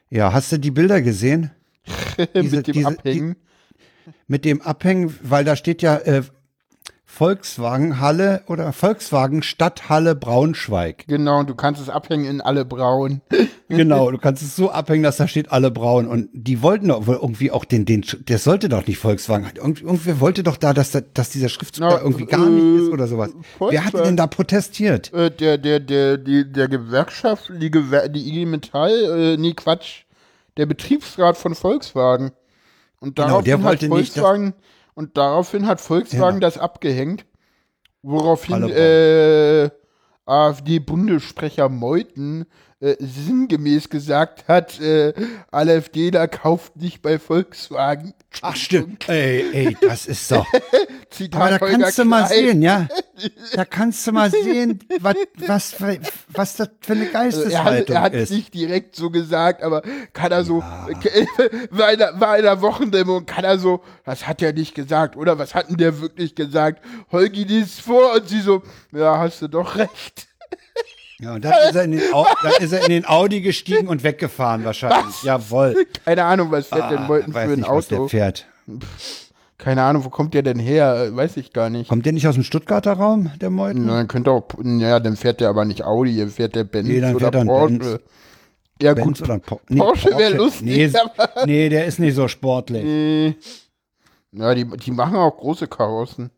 ja, hast du die Bilder gesehen? Diese- Mit dem diese- Abhängen. Mit dem Abhängen, weil da steht ja äh, Volkswagen-Halle oder Volkswagen Stadthalle Braunschweig. genau, du kannst es abhängen in alle Braun. Genau, du kannst es so abhängen, dass da steht alle braun. Und die wollten doch wohl irgendwie auch den, den, der sollte doch nicht Volkswagen. Irgend, irgendwer wollte doch da, dass, da, dass dieser Schriftzug Na, da irgendwie gar nicht ist oder sowas. Wer hat denn da protestiert? Äh, der, der, der, die, der Gewerkschaft, die, Gewer die IG Metall, äh, nee, Quatsch, der Betriebsrat von Volkswagen. Und Genau, daraufhin der wollte hat nicht, Volkswagen, und daraufhin hat Volkswagen Ja. das abgehängt, woraufhin äh, AfD-Bundessprecher Meuthen äh, sinngemäß gesagt hat, äh, AfDler kauft nicht bei Volkswagen. Ach stimmt. Ey, ey, das ist doch. Zitat Aber da Holger kannst du mal sehen, ja. Da kannst du mal sehen, was, was, was das für eine Also er hat, Geisteshaltung er hat ist. nicht direkt so gesagt, aber kann er so, bei einer, bei einer Wochendemo, kann er so, das hat er nicht gesagt, oder was hat denn der wirklich gesagt? Holgi liest vor und sie so, ja, hast du doch recht. Ja, und dann ist, er in den Au dann ist er in den Audi gestiegen und weggefahren wahrscheinlich. Was? Jawohl. Keine Ahnung, was fährt denn Ah, Meuthen weiß für ein nicht, was der Auto? fährt. Keine Ahnung, wo kommt der denn her? Weiß ich gar nicht. Kommt der nicht aus dem Stuttgarter Raum, der Meuthen? Na, dann könnte auch, ja, dann fährt der aber nicht Audi, dann fährt der Benz Nee, dann oder fährt er Porsche. Benz. Ja, Benz gut. oder Por nee, Porsche wär lustig, Nee, nee, der ist nicht so sportlich. Nee. Ja, die, die machen auch große Karossen.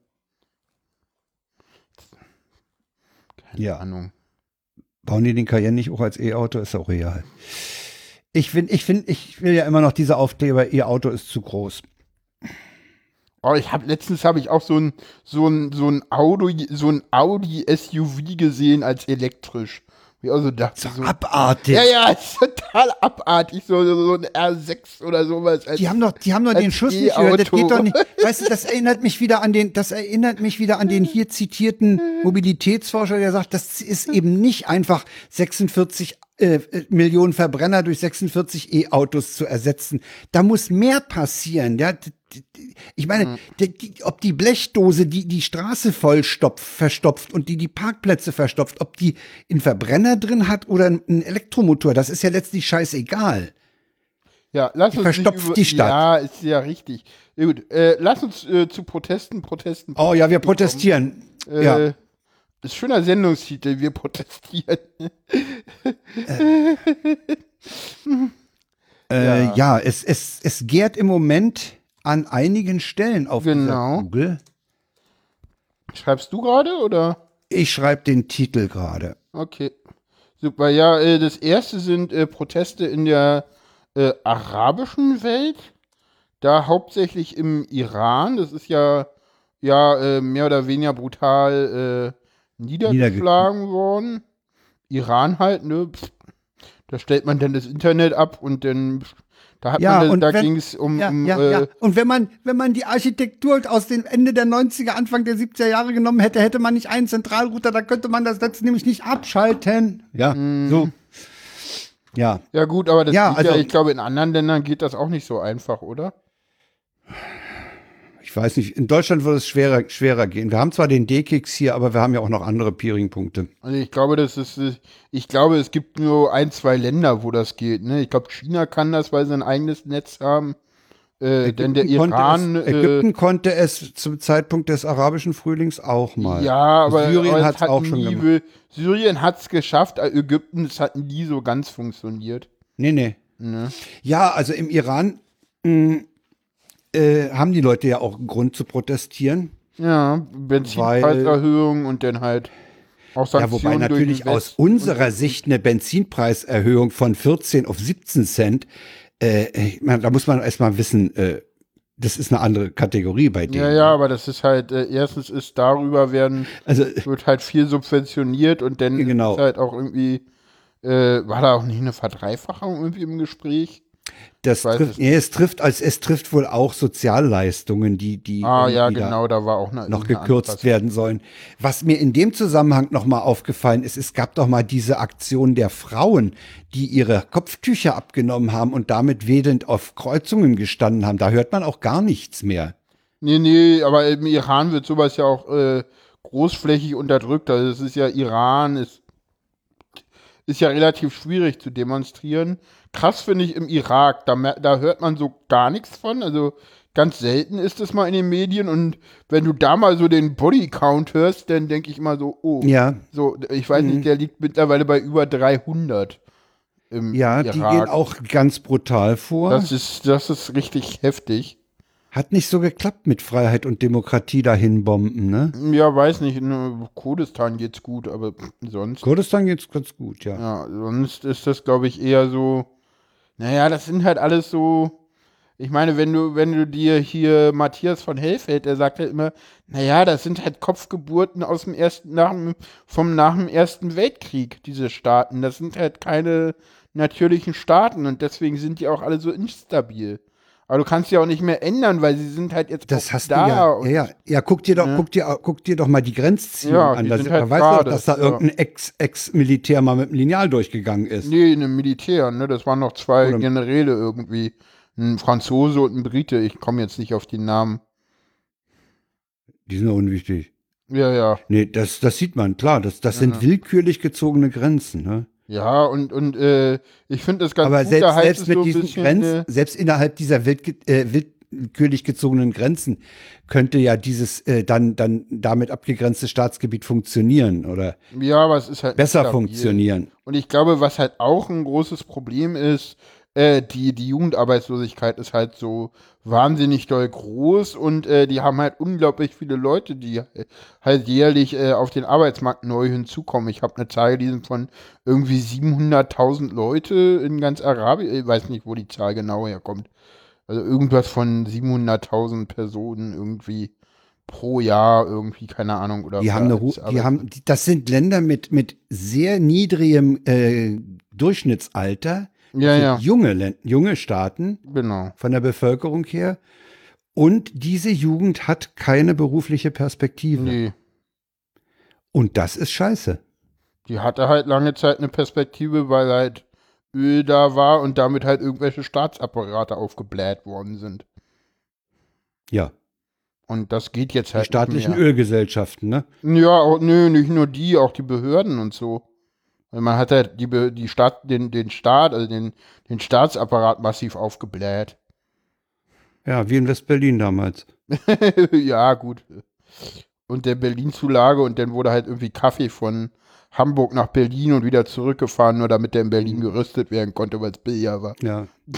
Keine Ja. Ahnung. Bauen die den Cayenne nicht auch als E-Auto? Ist auch real. Ich finde, ich finde, ich will ja immer noch diese Aufkleber, ihr Auto ist zu groß. Oh, ich habe letztens habe ich auch so ein so ein so ein Audi so ein Audi SUV gesehen als elektrisch. Wie also dachte so, Abartig. ja ja, ist total abartig so so, so ein R6 oder sowas. Als, Die haben doch, die haben doch den Schuss nicht gehört. Das geht doch nicht. Weißt du, das erinnert mich wieder an den, das erinnert mich wieder an den hier zitierten Mobilitätsforscher, der sagt, das ist eben nicht einfach 46 äh, Millionen Verbrenner durch 46 E-Autos zu ersetzen. Da muss mehr passieren. Ja, ich meine, die, die, ob die Blechdose, die die Straße vollstopft, verstopft und die die Parkplätze verstopft, ob die einen Verbrenner drin hat oder einen Elektromotor, das ist ja letztlich scheißegal. ja, lass uns verstopft über, die Stadt. Ja, ist ja richtig. Ja, gut, äh, lass uns äh, zu Protesten, Protesten. Oh ja, wir protestieren. Äh, ja. Ist schöner Sendungstitel, wir protestieren. Äh, ja, es, es, es gärt im Moment an einigen Stellen auf Genau. dieser Google. Schreibst du gerade oder? Ich schreibe den Titel gerade. Okay. Super. Ja, äh, das erste sind äh, Proteste in der äh, arabischen Welt. Da hauptsächlich im Iran. Das ist ja, ja äh, mehr oder weniger brutal niedergeschlagen worden. Iran halt, ne? Pff, Da stellt man dann das Internet ab und dann da Ja, und da, ging es um, Ja, um ja, äh, ja. Und wenn man, wenn man die Architektur aus dem Ende der 90er, Anfang der 70er Jahre genommen hätte, hätte man nicht einen Zentralrouter, da könnte man das Netz nämlich nicht abschalten. Ja, so. Ja, ja gut, aber das Ja, geht ja, also- ich glaube, in anderen Ländern geht das auch nicht so einfach, oder? Ich weiß nicht. In Deutschland würde es schwerer, schwerer gehen. Wir haben zwar den D-Kicks hier, aber wir haben ja auch noch andere Peering-Punkte. Also ich glaube, das ist, äh, ich glaube, es gibt nur ein, zwei Länder, wo das geht. Ne? Ich glaube, China kann das, weil sie ein eigenes Netz haben. Äh, denn der konnte Iran, es, äh, Ägypten konnte es zum Zeitpunkt des arabischen Frühlings auch mal. ja, aber Syrien aber hat es auch schon nie, gemacht. Syrien hat es geschafft, äh, Ägypten, es hat nie so ganz funktioniert. Nee, nee. Ne? Ja, also im Iran mh, äh, haben die Leute ja auch einen Grund zu protestieren. Ja, Benzinpreiserhöhung und dann halt auch Ja, Sanktionen wobei durch natürlich aus unserer Sicht eine Benzinpreiserhöhung von 14 auf 17 Cent, äh, meine, da muss man erstmal wissen, äh, das ist eine andere Kategorie bei denen. Ja, ja, aber das ist halt, äh, erstens ist darüber werden, Also, wird halt viel subventioniert und dann Genau. ist halt auch irgendwie, äh, war da auch nicht eine Verdreifachung irgendwie im Gespräch? Das weiß trifft, es nee, es trifft, als es trifft wohl auch Sozialleistungen, die, die Ah, ja, da genau, da war auch eine, noch gekürzt Anpassung. werden sollen. Was mir in dem Zusammenhang nochmal aufgefallen ist, es gab doch mal diese Aktion der Frauen, die ihre Kopftücher abgenommen haben und damit wedelnd auf Kreuzungen gestanden haben. Da hört man auch gar nichts mehr. Nee, nee, aber im Iran wird sowas ja auch äh, großflächig unterdrückt. Also es ist ja Iran, ist, ist ja relativ schwierig zu demonstrieren. Krass finde ich im Irak, da, da hört man so gar nichts von. Also ganz selten ist es mal in den Medien und wenn du da mal so den Bodycount hörst, dann denke ich mal so, oh, Ja, so, ich weiß nicht, der liegt mittlerweile bei über 300. im Ja, Irak. die gehen auch ganz brutal vor. Das ist, das ist richtig heftig. Hat nicht so geklappt mit Freiheit und Demokratie dahin bomben, ne? Ja, weiß nicht, in Kurdistan geht's gut, aber sonst. Kurdistan geht's ganz gut, ja. Ja, sonst ist das, glaube ich, eher so. Naja, das sind halt alles so. Ich meine, wenn du, wenn du dir hier Matthias von Hellfeld, der sagt halt immer, naja, das sind halt Kopfgeburten aus dem ersten, nach dem, vom nach dem Ersten Weltkrieg, diese Staaten. Das sind halt keine natürlichen Staaten und deswegen sind die auch alle so instabil. Aber du kannst sie auch nicht mehr ändern, weil sie sind halt jetzt Das hast da. du ja, ja, ja. Ja, guck dir doch, Ja. guck dir, guck dir doch mal die Grenzziehung Ja, an. Da, sind halt weißt du doch, dass da irgendein Ex- Ex-Militär mal mit dem Lineal durchgegangen ist. Nee, in einem Militär, ne? Das waren noch zwei Oder- Generäle irgendwie. Ein Franzose und ein Brite. Ich komme jetzt nicht auf die Namen. Die sind unwichtig. Ja, ja. Nee, das, das sieht man, klar. Das, das sind Ja. willkürlich gezogene Grenzen, ne? Ja, und, und äh, ich finde das ganz Aber gut, selbst, selbst es mit so diesen bisschen, Grenzen, äh, selbst innerhalb dieser wild, äh, willkürlich gezogenen Grenzen könnte ja dieses äh, dann, dann damit abgegrenzte Staatsgebiet funktionieren oder ja, aber es ist halt besser stabil. funktionieren. Und ich glaube, was halt auch ein großes Problem ist, äh, die, die Jugendarbeitslosigkeit ist halt so wahnsinnig doll groß und äh, die haben halt unglaublich viele Leute, die äh, halt jährlich äh, auf den Arbeitsmarkt neu hinzukommen. Ich habe eine Zahl gelesen von irgendwie 700.000 Leute in ganz Arabien. Ich weiß nicht, wo die Zahl genau herkommt. Also irgendwas von 700.000 Personen irgendwie pro Jahr irgendwie, keine Ahnung. Oder Die haben eine, Ru- die haben, das sind Länder mit, mit sehr niedrigem äh, Durchschnittsalter, Ja, sind ja, junge, junge Staaten genau. von der Bevölkerung her. Und diese Jugend hat keine berufliche Perspektive. Nee. Und das ist scheiße. Die hatte halt lange Zeit eine Perspektive, weil halt Öl da war und damit halt irgendwelche Staatsapparate aufgebläht worden sind. Ja, Und das geht jetzt die halt staatlichen nicht mehr. Ölgesellschaften, ne? Ja, auch, nö, nicht nur die, auch die Behörden und so. Man hat halt die, die Staat, den, den Staat, also den, den Staatsapparat massiv aufgebläht. Ja, wie in West-Berlin damals. ja, gut. Und der Berlin-Zulage und dann wurde halt irgendwie Kaffee von Hamburg nach Berlin und wieder zurückgefahren, nur damit der in Berlin gerüstet werden konnte, weil es billiger war. Ja.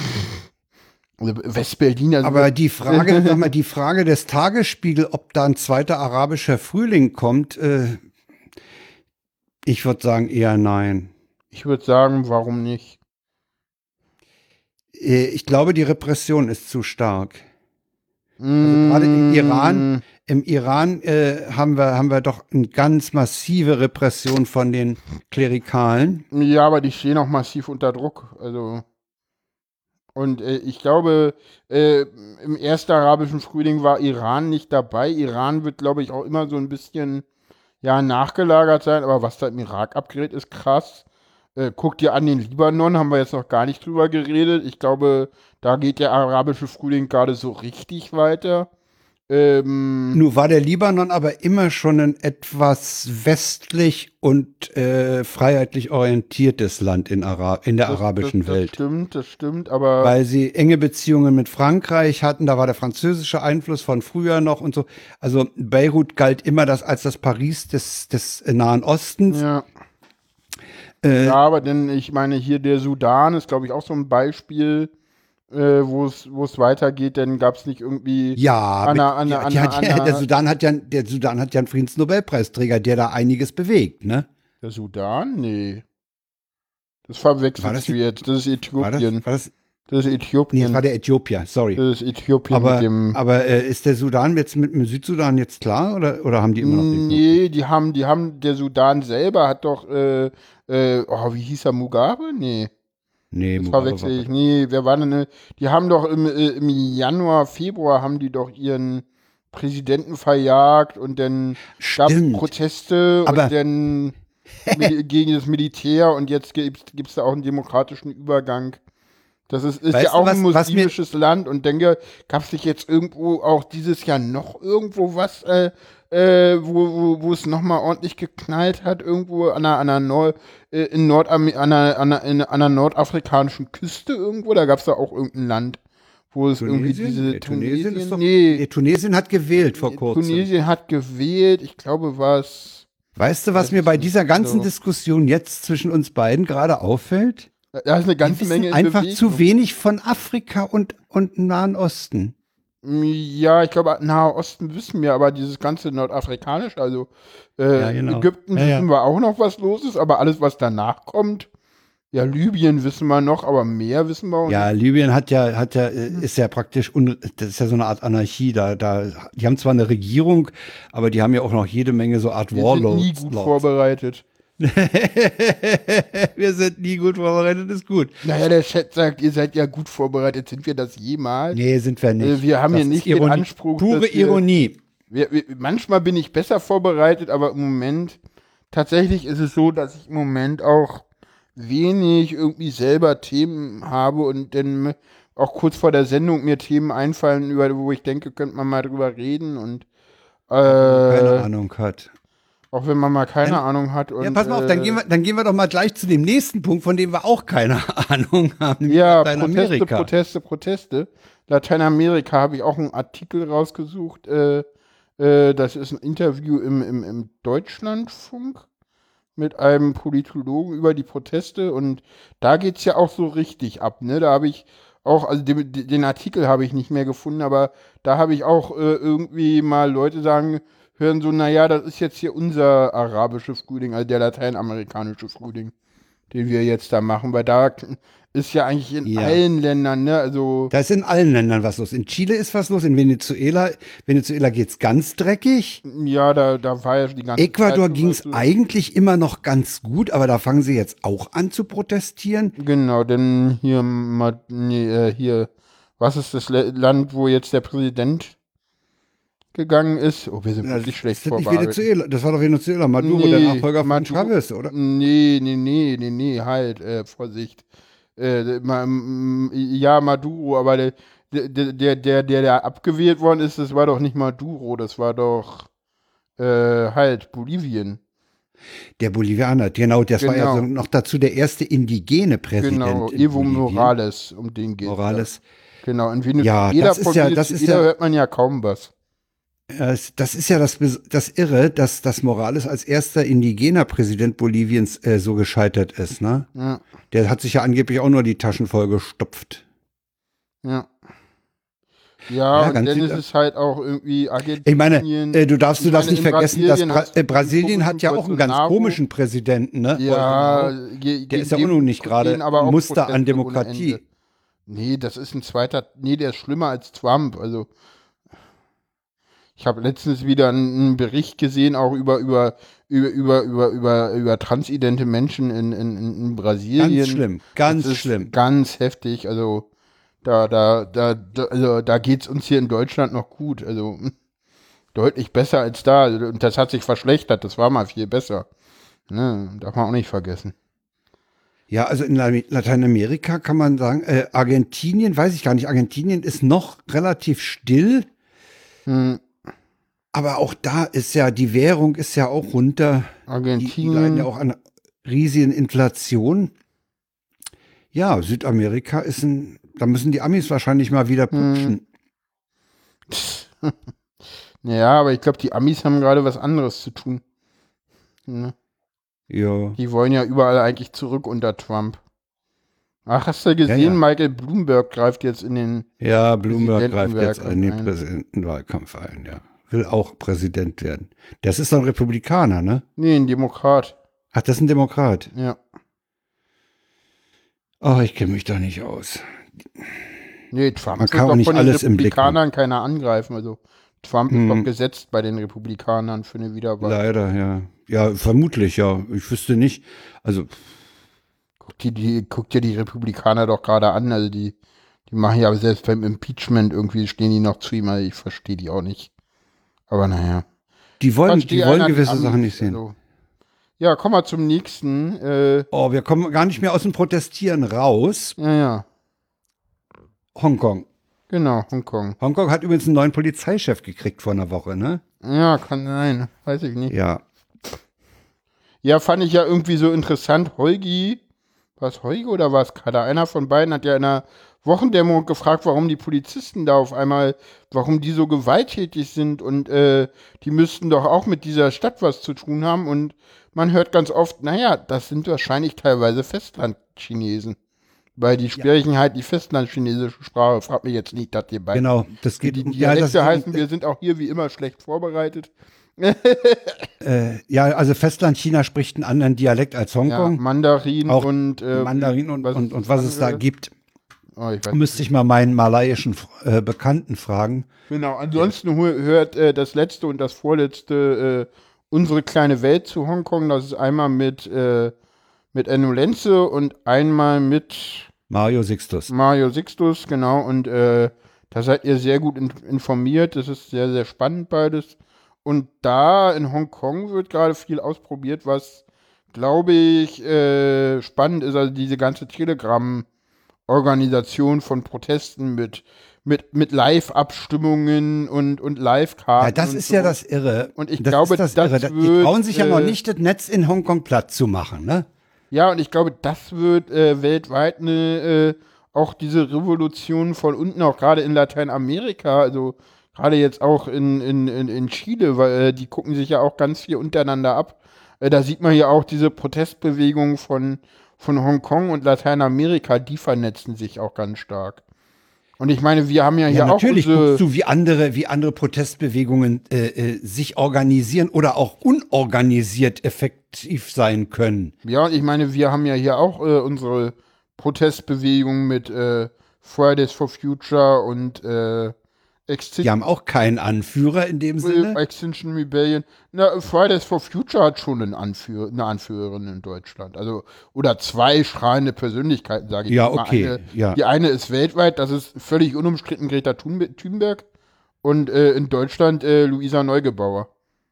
Also West-Berlin, also Aber die Frage, sag mal, die Frage des Tagesspiegel, ob da ein zweiter arabischer Frühling kommt, äh, ich würde sagen eher nein. ich würde sagen, warum nicht? Äh, ich glaube, die Repression ist zu stark. Also gerade im Iran- Im Iran äh, haben, wir, haben wir doch eine ganz massive Repression von den Klerikalen. Ja, aber die stehen auch massiv unter Druck. Also. Und äh, ich glaube, äh, im ersten arabischen Frühling war Iran nicht dabei. Iran wird, glaube ich, auch immer so ein bisschen ja, nachgelagert sein. Aber was da im Irak abgerät, ist krass. Äh, guck dir an den Libanon, haben wir jetzt noch gar nicht drüber geredet. Ich glaube, da geht der arabische Frühling gerade so richtig weiter. Ähm, Nun war der Libanon aber immer schon ein etwas westlich und äh, freiheitlich orientiertes Land in, Ara in der das- arabischen das, das Welt. stimmt, das stimmt, aber. Weil sie enge Beziehungen mit Frankreich hatten, da war der französische Einfluss von früher noch und so. Also Beirut galt immer das als das Paris des, des Nahen Ostens. ja. Äh, Ja, aber denn ich meine, hier der Sudan ist, glaube ich, auch so ein Beispiel, äh, wo es wo es weitergeht, denn gab es nicht irgendwie. Ja, Anna, mit, Anna, die, die Anna, hat, ja- Anna- der Sudan hat ja, der Sudan hat ja einen Friedensnobelpreisträger, der da einiges bewegt, ne? Der Sudan? Nee. Das verwechselst War das jetzt. Das ist War das, Äthiopien. war das, Das ist nee, Äthiopien. das war der Äthiopier, sorry. das ist Äthiopien Aber, mit dem. aber äh, ist der Sudan jetzt mit dem Südsudan jetzt klar oder, oder haben die immer noch den Nee, die haben, die haben, der Sudan selber hat doch, äh, äh, oh, wie hieß er, Mugabe? Nee. Nee, Das verwechsel war- ich. Nee, wer war denn, ne? Die haben doch im, äh, im Januar, Februar haben die doch ihren Präsidenten verjagt und dann gab es. Proteste Aber- und dann gegen das Militär und jetzt gibt es da auch einen demokratischen Übergang. Das ist, ist Weißt ja auch was- ein muslimisches Land und denke, gab es nicht jetzt irgendwo auch dieses Jahr noch irgendwo was, äh, äh, wo, wo, wo es nochmal ordentlich geknallt hat, irgendwo an einer, an einer, Nord, äh, in Nordam an einer, an einer, in, an einer nordafrikanischen Küste irgendwo? Da gab es da auch irgendein Land, wo es irgendwie Tunesien? diese Nee, Tunesien ist doch, nee, nee, Tunesien hat gewählt vor kurzem. Tunesien hat gewählt, ich glaube, was. Weißt du, was mir bei dieser ganzen so. Diskussion jetzt zwischen uns beiden gerade auffällt? Da ist eine ganze Menge einfach Bewegung. zu wenig von Afrika und, und Nahen Osten. Ja, ich glaube, Nahe Osten wissen wir, aber dieses ganze Nordafrikanische, also äh, Ja, genau. Ägypten Ja, wissen wir auch noch, was los ist, aber alles, was danach kommt, ja, Libyen wissen wir noch, aber mehr wissen wir auch Ja, nicht. Libyen hat ja, hat ja, äh, ist ja praktisch, das ist ja so eine Art Anarchie. Da, da, die haben zwar eine Regierung, aber die haben ja auch noch jede Menge so Art Wir sind Warlords. nie gut Lords. vorbereitet. wir sind nie gut vorbereitet, ist gut. Naja, der Chat sagt, ihr seid ja gut vorbereitet. Sind wir das jemals? Nee, sind wir nicht. Äh, wir haben Das hier nicht den Ironie. Anspruch, Pure Ironie. Wir, wir, manchmal bin ich besser vorbereitet, aber im Moment, tatsächlich ist es so, dass ich im Moment auch wenig irgendwie selber Themen habe und dann auch kurz vor der Sendung mir Themen einfallen, über wo ich denke, könnte man mal drüber reden und Keine äh, Ahnung hat. Auch wenn man mal keine Dann- Ahnung hat. Und, Ja, pass mal auf, dann äh, gehen, wir, dann gehen wir doch mal gleich zu dem nächsten Punkt, von dem wir auch keine Ahnung haben. Ja, Proteste, Lateinamerika. Proteste, Proteste. Lateinamerika habe ich auch einen Artikel rausgesucht. Äh, äh, das ist ein Interview im, im, im Deutschlandfunk mit einem Politologen über die Proteste und da geht es ja auch so richtig ab. Ne? Da habe ich auch, also den, den Artikel habe ich nicht mehr gefunden, aber da habe ich auch äh, irgendwie mal Leute sagen, hören so, naja, das ist jetzt hier unser arabischer Frühling, also der lateinamerikanische Frühling, den wir jetzt da machen, weil da ist ja eigentlich in Ja. allen Ländern, ne, also Da ist in allen Ländern was los. In Chile ist was los, in Venezuela, Venezuela geht's ganz dreckig. ja, da, da war ja die ganze Ecuador Zeit ging's eigentlich immer noch ganz gut, aber da fangen sie jetzt auch an zu protestieren. Genau, denn hier, nee, äh, hier, was ist das Land, wo jetzt der Präsident gegangen ist? Oh, wir sind Das wirklich schlecht vorbereitet. Das war doch Venezuela, Maduro, der Nachfolger von Maduro- Chavez, oder? Nee, nee, nee, nee, nee, halt, äh, Vorsicht. Äh, ma, ja, Maduro, aber der, der, der, der, der, abgewählt worden ist, das war doch nicht Maduro, das war doch äh, halt Bolivien. Der Bolivianer, genau, das war ja Genau. so noch dazu der erste indigene Präsident. Genau, in Evo Bolivien. Morales, um den geht Morales. Genau, in Venezuela, Ja, das ist von ja- das ist Venezuela ja- hört man ja kaum was. Das ist ja das, das Irre, dass, dass Morales als erster indigener Präsident Boliviens äh, so gescheitert ist. Ne? Ja, Der hat sich ja angeblich auch nur die Taschen voll gestopft. ja. Ja, Ja, und dann ist es halt auch irgendwie Argentinien. Ich meine, äh, du darfst du das nicht vergessen, dass Brasilien Bra äh, Brasilien hat ja auch einen ganz komischen Präsidenten. Ne? ja, Der ist ja auch noch nicht gerade Muster an Demokratie. Nee, das ist ein zweiter, nee, der ist schlimmer als Trump. Also, ich habe letztens wieder einen, Bericht gesehen, auch über, über, über, über, über, über, über transidente Menschen in, in, in Brasilien. Ganz schlimm, ganz schlimm. Ganz heftig. Also da, da, da, da, also, da geht's uns hier in Deutschland noch gut. Also deutlich besser als da. Also, Und das hat sich verschlechtert. Das war mal viel besser. Ne, darf man auch nicht vergessen. Ja, also in La- Lateinamerika kann man sagen, äh, Argentinien, weiß ich gar nicht, Argentinien ist noch relativ still, Hm, aber auch da ist ja, die Währung ist ja auch runter. Die, die leiden Argentinien. ja auch an riesigen Inflation. Ja, Südamerika ist ein, da müssen die Amis wahrscheinlich mal wieder putschen. Ja, aber ich glaube, die Amis haben gerade was anderes zu tun. Ne? Ja. Die wollen ja überall eigentlich zurück unter Trump. Ach, hast du gesehen, ja. Michael Bloomberg greift jetzt in den. Ja, Bloomberg greift jetzt in den ein. Präsidentenwahlkampf ein, ja. Will auch Präsident werden. Das ist doch ein Republikaner, ne? Nee, ein Demokrat. Ach, das ist ein Demokrat. Ja. Ach, ich kenne mich da nicht aus. Nee, Trump Man kann auch nicht von den alles im Blick Republikanern keiner angreifen. Also Trump ist Hm. doch gesetzt bei den Republikanern für eine Wiederwahl. Leider, ja. Ja, vermutlich, ja. Ich wüsste nicht. Also, Guck, dir die, guck dir die Republikaner doch gerade an. Also die, die machen ja selbst beim Impeachment irgendwie stehen die noch zu ihm. Also ich verstehe die auch nicht. Aber naja. die wollen, die wollen gewisse Sachen nicht sehen. also. Ja, kommen wir zum nächsten. Äh, Oh, wir kommen gar nicht mehr aus dem Protestieren raus. ja, ja. Hongkong. Genau, Hongkong. Hongkong hat übrigens einen neuen Polizeichef gekriegt vor einer Woche, ne? Ja, kann sein. Weiß ich nicht. Ja. Ja, fand ich ja irgendwie so interessant. Holgi, war es Holgi oder war es Kader? Einer von beiden hat ja in einer Wochendämmerung gefragt, warum die Polizisten da auf einmal, warum die so gewalttätig sind und äh, die müssten doch auch mit dieser Stadt was zu tun haben. Und man hört ganz oft, naja, das sind wahrscheinlich teilweise Festlandchinesen. Weil die sprechen halt die festlandchinesische Sprache. Frag mich jetzt nicht, dass ihr beide. Genau, das geht Die um- Dialekte das, heißen, wir sind auch hier wie immer schlecht vorbereitet. äh, ja, also Festland-China spricht einen anderen Dialekt als Ja, Hongkong. Mandarin Auch und äh, Mandarin und, was und, und das was es da gibt, Oh, ich müsste ich mal meinen malaiischen äh, Bekannten fragen. Genau, ansonsten hu- hört äh, das letzte und das vorletzte äh, unsere kleine Welt zu Hongkong. Das ist einmal mit, äh, mit Enno Lenze und einmal mit Mario Sixtus. Mario Sixtus, genau. Und äh, da seid ihr sehr gut in, informiert. Das ist sehr, sehr spannend beides. Und da in Hongkong wird gerade viel ausprobiert, was, glaube ich, äh, spannend ist. Also diese ganze Telegram-Organisation von Protesten mit, mit, mit Live-Abstimmungen und, und Live-Karten. Ja, das ist ja so. das Irre. Und ich das glaube, das das Irre. Die wird, trauen sich ja noch äh, nicht, das Netz in Hongkong platt zu machen, ne? Ja, und ich glaube, das wird äh, weltweit eine, äh, auch diese Revolution von unten, auch gerade in Lateinamerika, also gerade jetzt auch in, in, in, in Chile, weil äh, die gucken sich ja auch ganz viel untereinander ab. Äh, da sieht man ja auch diese Protestbewegung von, von Hongkong und Lateinamerika, die vernetzen sich auch ganz stark. Und ich meine, wir haben ja hier Ja, auch natürlich guckst du, wie andere, wie andere Protestbewegungen äh, äh, sich organisieren oder auch unorganisiert effektiv sein können. Ja, ich meine, wir haben ja hier auch äh, unsere Protestbewegung mit äh, Fridays for Future und äh, Extin Die haben auch keinen Anführer in dem Sinne. Extinction Rebellion. Na, Fridays for Future hat schon einen Anführer, eine Anführerin in Deutschland. Also, oder zwei strahlende Persönlichkeiten, sage ich Ja, mal. okay, Eine, ja. Die eine ist weltweit, das ist völlig unumstritten Greta Thunbe- Thunberg. Und äh, in Deutschland äh, Luisa Neugebauer.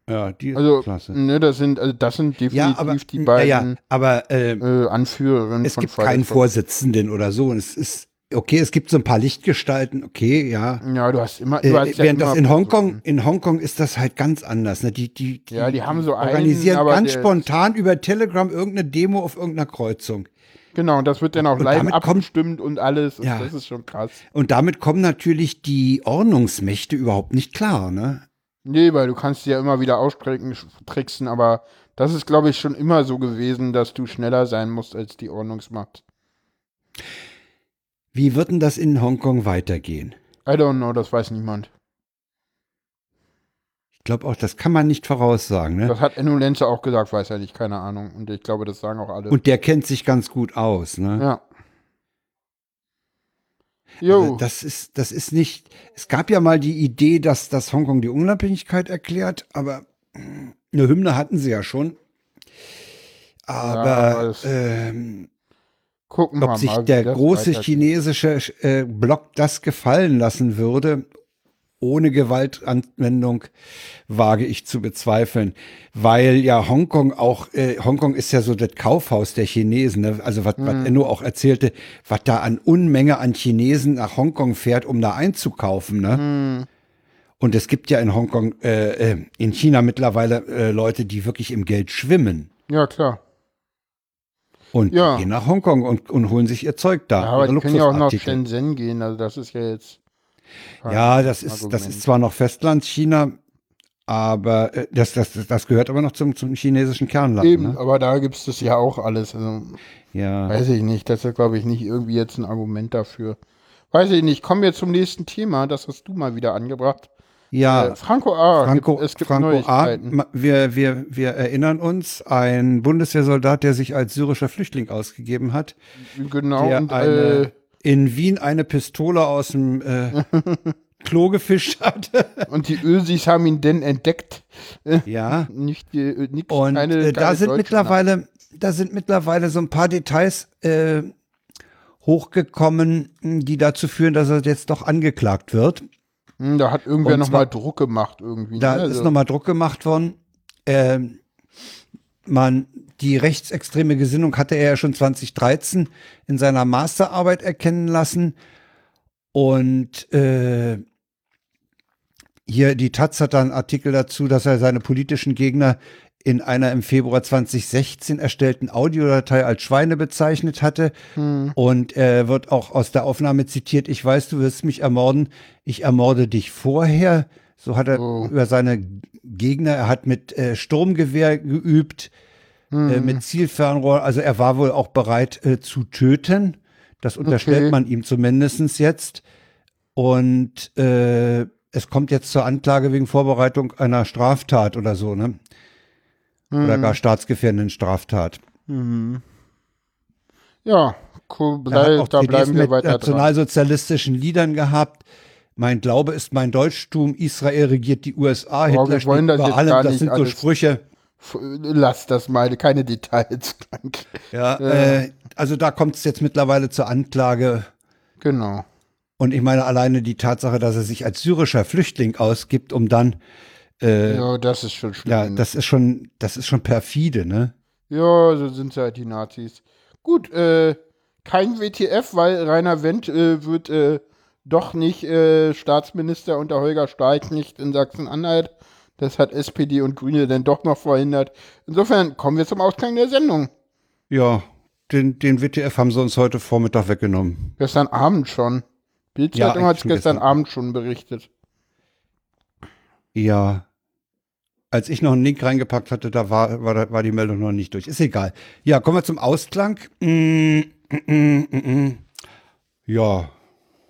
Ja, die ist Also, klasse. ne, das sind, also das sind definitiv Ja, aber, die beiden ja, aber äh, äh, Anführerinnen es von gibt Fridays keinen Vorsitzenden oder so. Und es ist, okay, es gibt so ein paar Lichtgestalten, okay, ja. Ja, du hast immer. Du Äh, hast ja während das in. Hongkong, in Hongkong ist das halt ganz anders. Ne? Die, die, die, Ja, die haben so einen, organisieren ganz spontan über Telegram irgendeine Demo auf irgendeiner Kreuzung. Genau, und das wird dann auch Und live kommt- abgestimmt und alles. Und Ja. Das ist schon krass. Und damit kommen natürlich die Ordnungsmächte überhaupt nicht klar, ne? Nee, weil du kannst die ja immer wieder ausstrecken, tricksen, aber das ist, glaube ich, schon immer so gewesen, dass du schneller sein musst als die Ordnungsmacht. Wie wird denn das in Hongkong weitergehen? I don't know, das weiß niemand. Ich glaube auch, das kann man nicht voraussagen, ne? Das hat Enno Lenze auch gesagt, weiß er nicht, keine Ahnung. Und ich glaube, das sagen auch alle. Und der kennt sich ganz gut aus, ne? ja. Also Jo, das ist, das ist nicht. Es gab ja mal die Idee, dass, dass Hongkong die Unabhängigkeit erklärt, aber mm, eine Hymne hatten sie ja schon. Aber es- ähm, gucken wir ob sich mal. der große chinesische äh, Block das gefallen lassen würde, ohne Gewaltanwendung, wage ich zu bezweifeln. Weil ja Hongkong auch, äh, Hongkong ist ja so das Kaufhaus der Chinesen. Ne? Also was, Mhm. was Enno auch erzählte, was da an Unmenge an Chinesen nach Hongkong fährt, um da einzukaufen. Ne? Mhm. Und es gibt ja in Hongkong, äh, äh, in China mittlerweile äh, Leute, die wirklich im Geld schwimmen. Ja, klar. Und Ja. gehen nach Hongkong und, und holen sich ihr Zeug da. Ja, aber die können ja auch nach. Shenzhen gehen, also das ist ja jetzt. Ja, das ist, das ist zwar noch Festlandchina, aber äh, das, das, das gehört aber noch zum, zum chinesischen Kernland. Eben, Ne? aber da gibt es das ja auch alles. Also, Ja. weiß ich nicht, das ist, glaube ich, nicht irgendwie jetzt ein Argument dafür. Weiß ich nicht, kommen wir zum nächsten Thema, das hast du mal wieder angebracht. Ja, Äh, Franco A. Franco, gibt, es gibt Franco A. Wir, wir, wir erinnern uns, ein Bundeswehrsoldat, der sich als syrischer Flüchtling ausgegeben hat, Genau, der und eine, äh, in Wien eine Pistole aus dem äh, Klo gefischt hat. und die Ösis haben ihn denn entdeckt. ja. Nicht, äh, nix, Und keine, äh, da sind mittlerweile, da sind mittlerweile so ein paar Details äh, hochgekommen, die dazu führen, dass er jetzt doch angeklagt wird. Hm, Da hat irgendwer nochmal Druck gemacht irgendwie. Da ne? ist Also, nochmal Druck gemacht worden. Ähm, man, die rechtsextreme Gesinnung hatte er ja schon 2013 in seiner Masterarbeit erkennen lassen. Und äh, hier die Taz hat da einen Artikel dazu, dass er seine politischen Gegner in einer im Februar 2016 erstellten Audiodatei als Schweine bezeichnet hatte. hm, Und er wird auch aus der Aufnahme zitiert, ich weiß, du wirst mich ermorden, ich ermorde dich vorher. So hat er Oh. über seine Gegner, er hat mit äh, Sturmgewehr geübt, hm. äh, mit Zielfernrohr, also er war wohl auch bereit äh, zu töten. Das unterstellt Okay. man ihm zumindest jetzt. Und äh, es kommt jetzt zur Anklage wegen Vorbereitung einer Straftat oder so, ne? Oder gar staatsgefährdenden Straftat. Ja, cool, bleib, auch da CDs bleiben wir weiter dran. nationalsozialistischen Liedern gehabt. Mein Glaube ist mein Deutschtum, Israel regiert die USA, Oh, Hitler steht das über allem. Das sind so Sprüche. Lass das mal, keine Details. Ja, Äh, also da kommt es jetzt mittlerweile zur Anklage. Genau. Und ich meine alleine die Tatsache, dass er sich als syrischer Flüchtling ausgibt, um dann, äh, ja, Ja, das ist schon schlimm. das ist schon, das ist schon perfide, ne? Ja, so sind halt die Nazis. Gut, äh, kein WTF, weil Rainer Wendt äh, wird äh, doch nicht äh, Staatsminister unter Holger Stark nicht in Sachsen-Anhalt. Das hat SPD und Grüne dann doch noch verhindert. Insofern kommen wir zum Ausklang der Sendung. Ja, den, den WTF haben sie uns heute Vormittag weggenommen. Gestern Abend schon. Bildzeitung Ja, hat es gestern gestern. Abend schon berichtet. Ja. Als ich noch einen Link reingepackt hatte, da war, war, war die Meldung noch nicht durch. Ist egal. Ja, kommen wir zum Ausklang. Mm, mm, mm, mm, mm. Ja,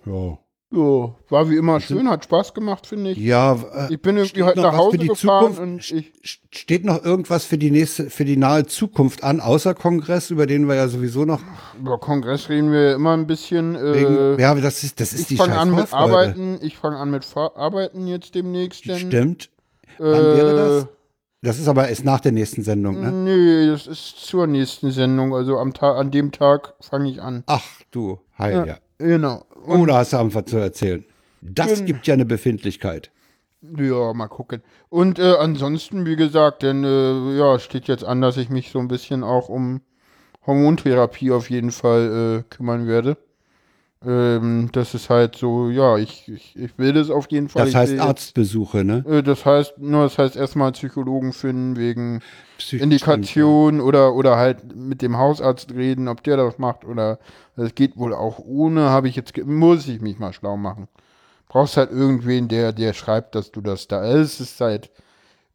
ja. Ja, war wie immer schön, hat Spaß gemacht, finde ich. Ja, äh, Ich bin irgendwie heute noch nach Hause für die gefahren Zukunft? und ich. steht noch irgendwas für die nächste, für die nahe Zukunft an, außer Kongress, über den wir ja sowieso noch Über Kongress reden wir immer ein bisschen. wegen, Äh, ja, das ist, das ist ich die fange an mit. Arbeiten. Ich fange an mit Arbeiten jetzt demnächst. Denn, Stimmt. Äh, Wann wäre das? Das ist aber erst nach der nächsten Sendung, ne? Nee, das ist zur nächsten Sendung. Also am Tag, an dem Tag fange ich an. Ach du, heil, ja. Genau. Oh, da hast du einfach zu erzählen. Das gibt ja eine Befindlichkeit. Ja, mal gucken. Und äh, ansonsten, wie gesagt, denn äh, ja, steht jetzt an, dass ich mich so ein bisschen auch um Hormontherapie auf jeden Fall äh, kümmern werde. Ähm, das ist halt so, ja, ich, ich, ich will das auf jeden Fall. Das heißt will Arztbesuche, ne? Äh, Das heißt, nur das heißt erstmal Psychologen finden wegen Indikation oder oder halt mit dem Hausarzt reden, ob der das macht oder das geht wohl auch ohne, habe ich jetzt muss ich mich mal schlau machen. Brauchst halt irgendwen, der der schreibt, dass du das da es ist halt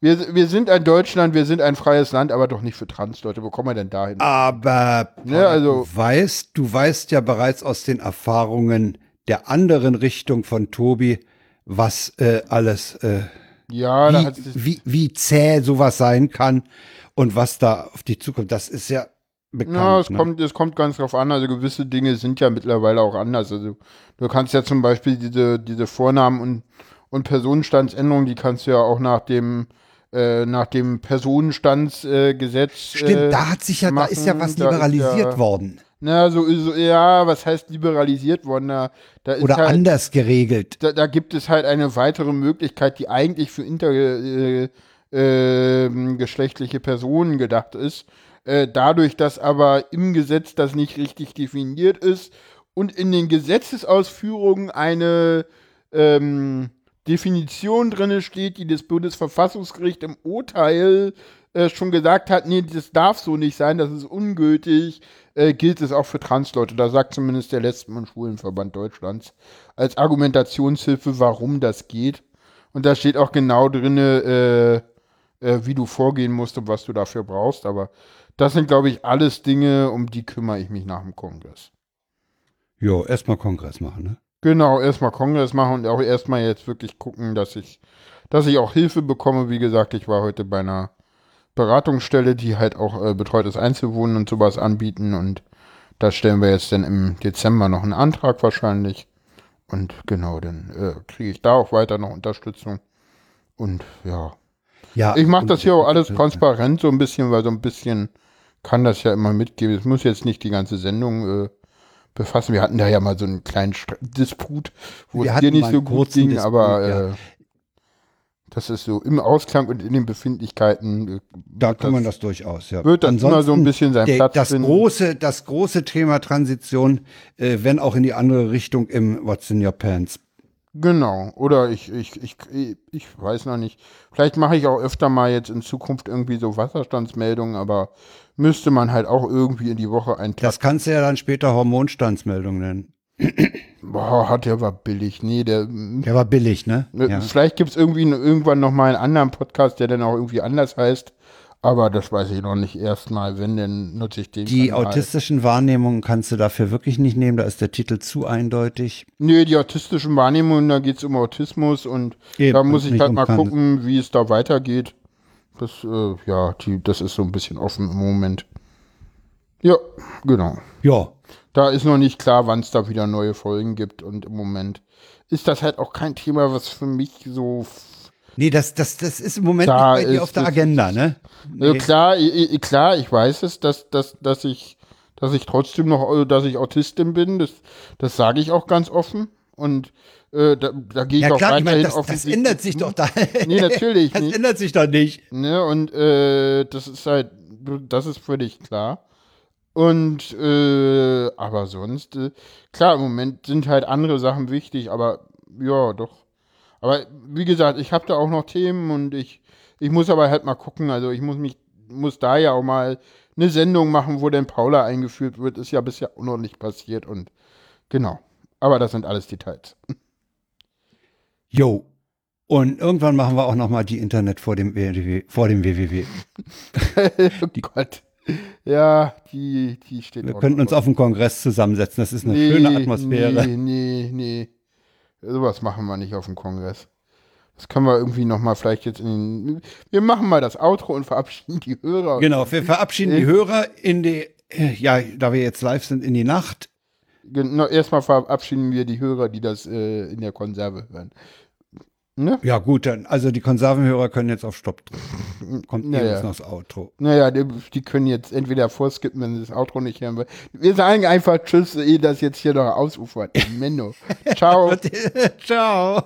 wir, wir sind ein Deutschland, wir sind ein freies Land, aber doch nicht für Transleute. Wo kommen wir denn dahin? Aber Ja, also- du weißt, du weißt ja bereits aus den Erfahrungen der anderen Richtung von Tobi, was äh, alles, äh, ja, wie, wie, wie zäh sowas sein kann und was da auf dich zukommt. Das ist ja bekannt. Ja, es ne? kommt, es kommt ganz drauf an. Also gewisse Dinge sind ja mittlerweile auch anders. Also du kannst ja zum Beispiel diese, diese Vornamen und, und Personenstandsänderungen, die kannst du ja auch nach dem äh, nach dem Personenstandsgesetz äh, Stimmt, äh, da hat sich ja, da ist ja machen, was da liberalisiert ja- worden Na, so, so ja, was heißt liberalisiert worden? Da, da ist oder halt, anders geregelt. da, da gibt es halt eine weitere Möglichkeit, die eigentlich für intergeschlechtliche äh, ähm, Personen gedacht ist. Äh, dadurch, dass aber im Gesetz das nicht richtig definiert ist und in den Gesetzesausführungen eine ähm, Definition drinne steht, die das Bundesverfassungsgericht im Urteil äh, schon gesagt hat, nee, das darf so nicht sein, das ist ungültig, äh, gilt es auch für Transleute. Da sagt zumindest der Lesben- und Schwulenverband Deutschlands als Argumentationshilfe, warum das geht. Und da steht auch genau drinne, äh, äh, wie du vorgehen musst und was du dafür brauchst. Aber das sind, glaube ich, alles Dinge, um die kümmere ich mich nach dem Kongress. Jo, erstmal Kongress machen, ne? Genau, erstmal Kongress machen und auch erstmal jetzt wirklich gucken, dass ich, dass ich auch Hilfe bekomme. Wie gesagt, ich war heute bei einer Beratungsstelle, die halt auch äh, betreutes Einzelwohnen und sowas anbieten und da stellen wir jetzt dann im Dezember noch einen Antrag wahrscheinlich. Und genau, dann äh, kriege ich da auch weiter noch Unterstützung. Und ja, Ja. ich mache das hier auch alles transparent so ein bisschen, weil so ein bisschen kann das ja immer mitgeben. Es muss jetzt nicht die ganze Sendung äh, befassen. Wir hatten da ja mal so einen kleinen Stre Disput, wo Wir es dir nicht so gut ging, Disput, aber ja. äh, das ist so im Ausklang und in den Befindlichkeiten. Äh, Da kann man das- durchaus, ja. wird das immer so ein bisschen seinen der, Platz das finden. große, das große Thema Transition, äh, wenn auch in die andere Richtung im What's in Your Pants. Genau. Oder ich, ich, ich, ich weiß noch nicht. Vielleicht mache ich auch öfter mal jetzt in Zukunft irgendwie so Wasserstandsmeldungen, aber müsste man halt auch irgendwie in die Woche Tag. Das kannst du ja dann später Hormonstandsmeldung nennen. Boah, hat der war billig. Nee, der. Der war billig, ne? Ne, Ja. Vielleicht gibt es irgendwie irgendwann noch mal einen anderen Podcast, der dann auch irgendwie anders heißt. Aber das weiß ich noch nicht erstmal. Wenn, dann nutze ich den. Die Kanal. autistischen Wahrnehmungen kannst du dafür wirklich nicht nehmen, da ist der Titel zu eindeutig. Nee, die autistischen Wahrnehmungen, da geht es um Autismus und Eben, da muss ich halt mal gucken, wie es da weitergeht. Das, äh, ja, die, das ist so ein bisschen offen im Moment. Ja, genau. Ja. Da ist noch nicht klar, wann es da wieder neue Folgen gibt und im Moment ist das halt auch kein Thema, was für mich so. Nee, das, das, das ist im Moment nicht bei dir auf der Agenda, ne? Also klar, klar, ich weiß es, dass, dass, dass ich, dass ich trotzdem noch, äh, dass ich Autistin bin. Das, das sage ich auch ganz offen. Und äh, da, da gehe ich Ja auch klar, ich meine, weiterhin das, das ändert sich doch da. Nee, natürlich Das nicht. ändert sich doch nicht. Ne, und äh, das ist halt, das ist völlig klar. Und äh, aber sonst, äh, klar, im Moment sind halt andere Sachen wichtig, aber ja, doch. Aber wie gesagt, ich habe da auch noch Themen und ich, ich muss aber halt mal gucken. Also ich muss mich, muss da ja auch mal eine Sendung machen, wo denn Paula eingeführt wird. Ist ja bisher auch noch nicht passiert und genau. Aber das sind alles Details. Jo. Und irgendwann machen wir auch noch mal die Internet vor dem WWW. Vor dem WWW. oh Gott. Ja, die, die steht Wir könnten uns auf dem Kongress zusammensetzen. Das ist eine schöne Atmosphäre. Nee, nee, nee. Sowas machen wir nicht auf dem Kongress. Das können wir irgendwie noch mal vielleicht jetzt in den, Wir machen mal das Outro und verabschieden die Hörer. Genau, wir verabschieden die Hörer in die, äh, ja, da wir jetzt live sind, in die Nacht. Genau, erstmal verabschieden wir die Hörer, die das äh, in der Konserve hören. Ne? Ja, gut, dann, also die Konservenhörer können jetzt auf Stopp drücken. Kommt Naja. ja, jetzt noch das Outro. Naja, die, die können jetzt entweder vorskippen, wenn sie das Outro nicht hören wollen. Wir sagen einfach Tschüss, ehe das jetzt hier noch ausufert. Menno. Ciao. Ciao.